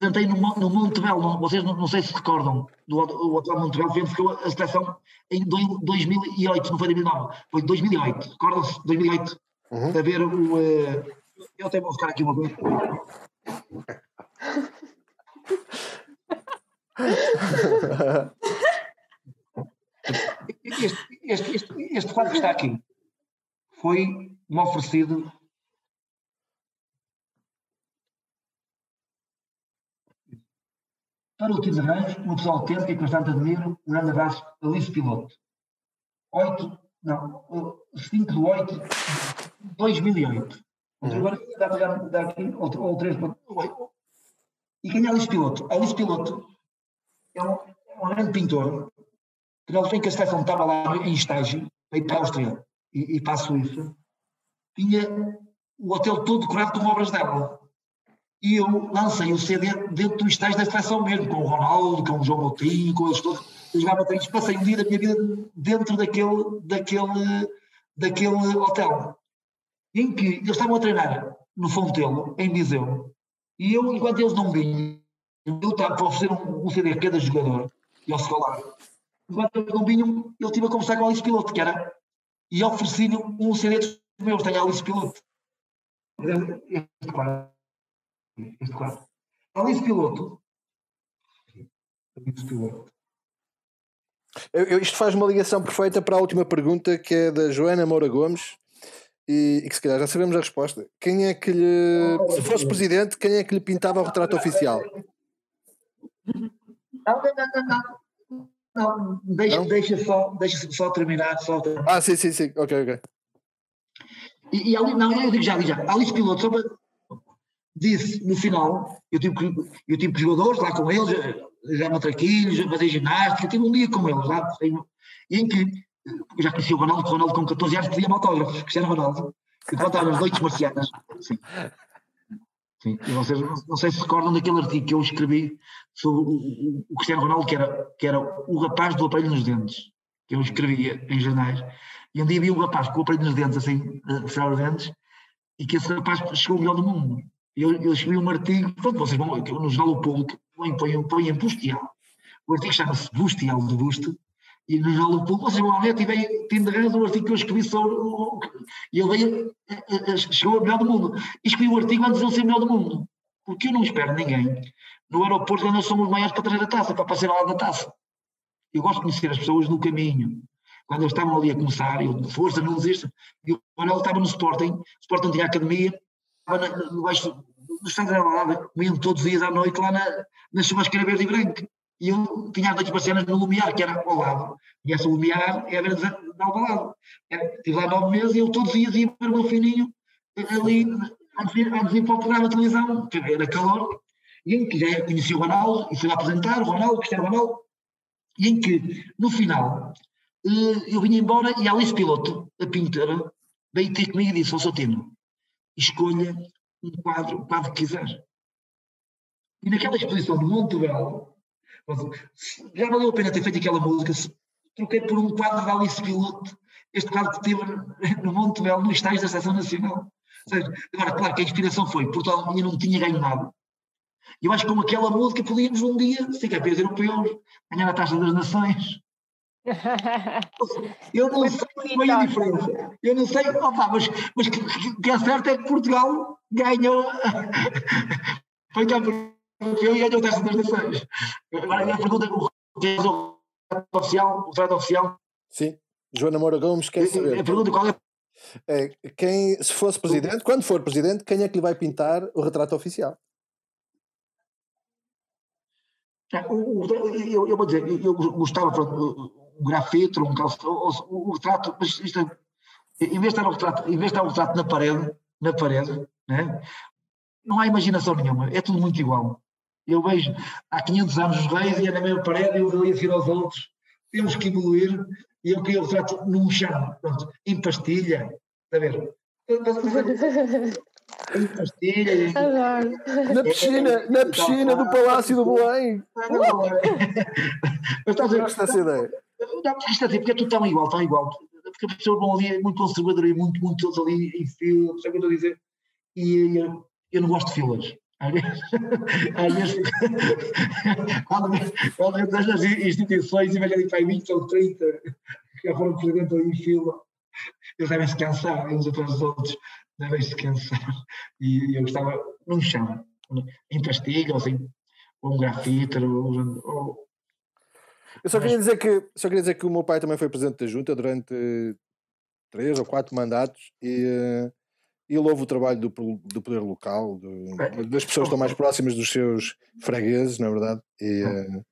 tentei no, no Montebello, não- vocês não, não sei se se recordam, do, o atual Montebello venceu a seleção em dois- 2008, não foi 2009, foi 2008, recordam-se? 2008, Uhum. a ver o... eh, eu até vou buscar aqui uma coisa. [LAUGHS] Este, este, este, este quadro que está aqui foi-me oferecido para o Tino Arranjo, uma pessoa autêntica que bastante admiro, um grande abraço, Alice Piloto. 8, não, 5 de 8, 2008. Agora dá dar aqui outro, ou 3 E quem é Alice Piloto? Alice Piloto é um, é um grande pintor que na altura em que a seleção estava lá em estágio, veio para a Áustria e, e para a Suíça, tinha o hotel todo decorado com obras dela. E eu lancei o CD dentro do estágio da seleção mesmo, com o Ronaldo, com o João Moutinho, com eles todos. Eu jogava tênis, passei um dia da minha vida dentro daquele, daquele, daquele hotel. Em que eles estavam a treinar no Fontelo, em Viseu, e eu, enquanto eles não vinham, eu estava para oferecer um, um CD a cada jogador, e ao escolar. Enquanto eles não vinham, eu estive a conversar com a Alice Piloto, que era, e ofereci-lhe um CD dos meus, tenho a Alice Piloto. Este. Este quadro. Alice Piloto. Alice Piloto. Eu- eu- isto faz uma ligação perfeita para a última pergunta que é da Joana Moura Gomes e, e que se calhar já sabemos a resposta. Quem é que lhe, se fosse presidente, quem é que lhe pintava o retrato oficial? Não, não, não, não, não. Não, deixa, Não? deixa, só, deixa só terminar. Só terminar. Ah, sim, sim, sim. Ok, ok. E, e ali, não, eu digo já, digo já. Alice Piloto só para- disse no final, eu tive, eu tive jogadores lá com eles, já matraquilhos, já fazer ginástica, tive um dia com eles lá, em que já conheci o Ronaldo, o Ronaldo com 14 anos pedia-me autógrafos, Cristiano Ronaldo, e contava as noites marcianas. Sim. Sim. E vocês não, sei se recordam daquele artigo que eu escrevi sobre o, Cristiano Ronaldo, que era, que era o rapaz do aparelho nos dentes, que eu escrevia em jornais. E um dia vi um rapaz com o aparelho nos dentes, assim, a fechar os dentes, e que esse rapaz chegou melhor do mundo. Eu, eu escrevi um artigo, pronto, vocês vão, no Jornal O Público, põem, põem, põem Bustial. O artigo chama-se Bustial de Busto, e no Jornal O Público, vocês vão lá ver, e vem, tem de razão o artigo que eu escrevi sobre E ele veio, eh, eh, chegou ao melhor do mundo. E escrevi o artigo antes de ele ser melhor do mundo. Porque eu não espero ninguém no aeroporto nós somos maiores para trazer a taça, para passear lá da taça. Eu gosto de conhecer as pessoas no caminho. Quando eles estavam ali a começar, eu, força, não desista. E o Ronaldo estava no Sporting, o Sporting tinha academia, estava na, no baixo do Estado da Balada, comiam todos os dias à noite lá na, na churrasqueira verde e branca. E eu tinha as noites parceiras no Lumiar, que era ao lado. E essa Lumiar a verde da Alvalade. Estive lá nove meses e eu todos os dias ia para o meu fininho, ali, antes de antes de ir para o programa de televisão, era calor, e em que já conheci o Ronaldo, e fui lá apresentar o Ronaldo, Cristiano Ronaldo, e em que, no final, eh, eu vinha embora e a Alice Piloto, a pintora, veio ter comigo e disse, ó Sotino, escolha um quadro, o quadro que quiser. E naquela exposição de Montebello, já valeu a pena ter feito aquela música, troquei por um quadro da Alice Piloto, este caso que tive no Monte Belo, no estágio da Seleção Nacional. Agora, claro que a inspiração foi, Portugal ainda não tinha ganho nada. Eu acho que com aquela música podíamos um dia ser campeões europeus, ganhar a taxa das nações. [LAUGHS] Eu não sei qual foi a diferença. Eu não sei, opa, mas, mas o que, que é certo é que Portugal ganhou, [LAUGHS] foi campeão e ganhou das nações. Agora a pergunta o que é o trato oficial, o trato oficial. Sim. Joana Moura Gomes quer saber. A pergunta qual é? É, quem, se fosse presidente, quando for presidente, quem é que lhe vai pintar o retrato oficial? É, o- o- Eu, eu vou dizer, eu gostava um grafite, um calção, o retrato, mas isto é- em vez de estar o retrato, em vez de estar o retrato na parede, na parede, né, não há imaginação nenhuma, é tudo muito igual. Eu vejo há 500 anos os reis e é na mesma parede, eu ali a seguir aos outros, temos que evoluir, e eu queria o retrato num chão, pronto, em pastilha, está a ver? Em pastilha, em- Adoro. Na piscina, na piscina do Palácio do Belém. Mas estás a ver? Gosto dessa ideia. Não, isto é assim, porque é tudo tão igual, tão igual. Porque as pessoas vão ali, é muito conservador e muito, muito todos ali em fila, sabe o que eu estou a dizer? E eu, eu não gosto de filas. Às vezes, [LAUGHS] às vezes [LAUGHS] quando, quando eu as instituições e vejo ali para aí 20 ou 30 que já foram presidente ali em fila, eles devem se cansar, uns atrás dos outros, devem se cansar. E eu gostava num chão, em pastilha, ou assim, ou um grafite, ou, ou Eu só queria dizer que só queria dizer que o meu pai também foi presidente da junta durante três ou quatro mandatos e, eh, e ele ouve o trabalho do, do poder local, do- das pessoas que estão mais próximas dos seus fregueses, na verdade. E, eh,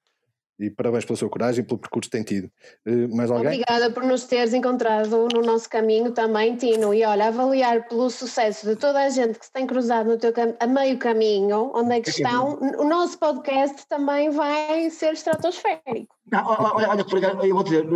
e parabéns pela sua coragem e pelo percurso que tem tido. Eh, Mais alguém? Obrigada por nos teres encontrado no nosso caminho também, Tino. E olha, avaliar pelo sucesso de toda a gente que se tem cruzado no teu a meio caminho, onde é que estão, o nosso podcast também vai ser estratosférico. Não, olha, olha, olha, eu vou dizer,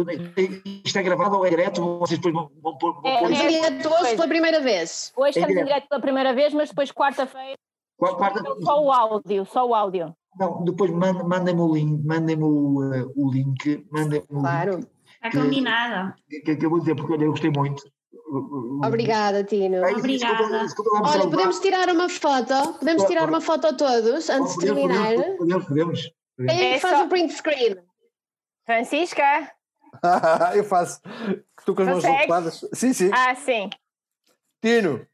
isto é gravado ou é direto? Vocês depois vão, vão pôr. Vão É, pôr Em isso. direto hoje pela primeira vez. Hoje estamos em direto. direto pela primeira vez, mas depois quarta-feira quarta- só o áudio, só o áudio. Não, depois mandem- mandem-me o link, mandem-me o, eh, o link, mandem-me o Claro. Está combinado. link, que, que eu vou dizer, porque olha, eu gostei muito. Obrigada, Tino. Ai, Obrigada. desculpa, desculpa lá, Olha, podemos tirar uma foto? Podemos tirar uma foto todos antes de podemos, terminar? Podemos, podemos, podemos. Quem é É que faz só- o print screen? Francisca? [LAUGHS] eu faço. Tu com as mãos ocupadas. Sim, sim. Ah, sim. Tino.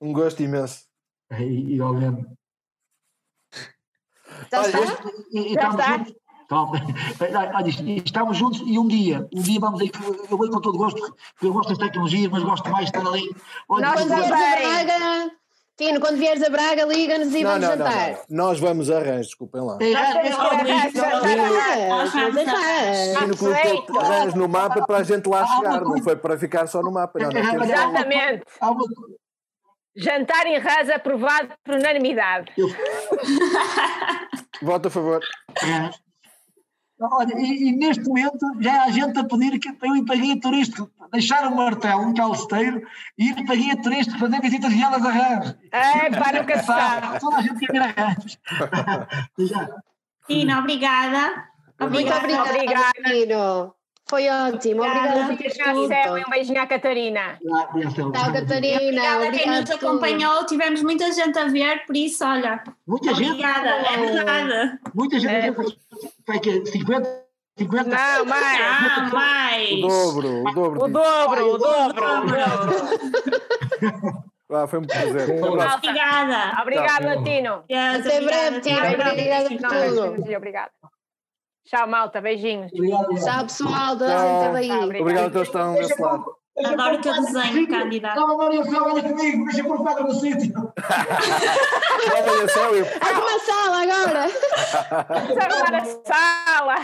Um gosto imenso. É, Igualmente. Já Olha, está? e- e Já está? juntos. Calma. Olha, isto- estamos juntos e um dia, um dia vamos aí, que eu vou com todo gosto, porque eu gosto das tecnologias, mas gosto mais de estar ali. Olha, Nós Quando vieres a. Braga, Tino, quando vieres a Braga, liga-nos e Não, vamos não, jantar. não. Nós vamos a arranjo, desculpem lá. É, Nós é, é. Tino colocou arranjo no mapa para a gente lá chegar, não foi para ficar só no mapa. Exatamente. Jantar em rasa aprovado por unanimidade. [LAUGHS] Voto a favor. Olha, e, e neste momento já há gente a pedir que para eu ir para a guia turística, deixar um martelo, um calceteiro, e ir para a guia turística fazer visitas guiadas a rãs. É, nunca se sabe. Toda a gente quer ir a rãs. Tina, obrigada. Muito Obrigada. obrigada, Tino. Foi ótimo. Obrigada Um por teres beijinho ao céu e um beijinho à Catarina. Tchau, Catarina. Obrigada a quem Obrigada nos acompanhou. Tivemos muita gente a ver, por isso, olha, Muita gente, obrigada. É verdade. muita gente. É. Vai que 50, 50. Não, mais. Ah, mais. O dobro, o dobro. O dobro, o dobro. o dobro. [LAUGHS] Ah, foi um prazer. Um. Obrigada. Obrigada, Tino. Yes, Até obrigada, breve, Tina. Tina. Obrigada por tudo. Obrigada. Tchau, malta. Beijinhos. Obrigado. Tchau, pessoal. Toda Tchau. aí. obrigada. Obrigado a todos que estão desse lado. Adoro o teu desenho, Cândida. Calma, Maria, olha comigo, deixa eu pôr quadro no sítio. Olha só, eu. Arruma a sala agora. Vamos arrumar a sala.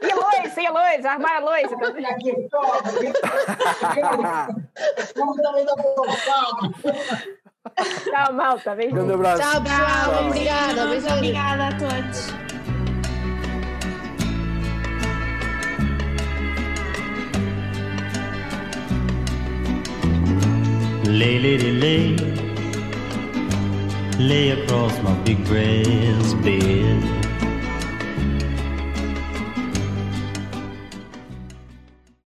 E a Loisa, e a Loisa. Arrumar a Loisa. Olha aqui, toma. Como também dá para o quadro. Tchau, malta. Grande Beijinhos. abraço. Tchau, pessoal. Obrigada. Obrigada a todos. Lay, lady, lay, lay across my big brass bed.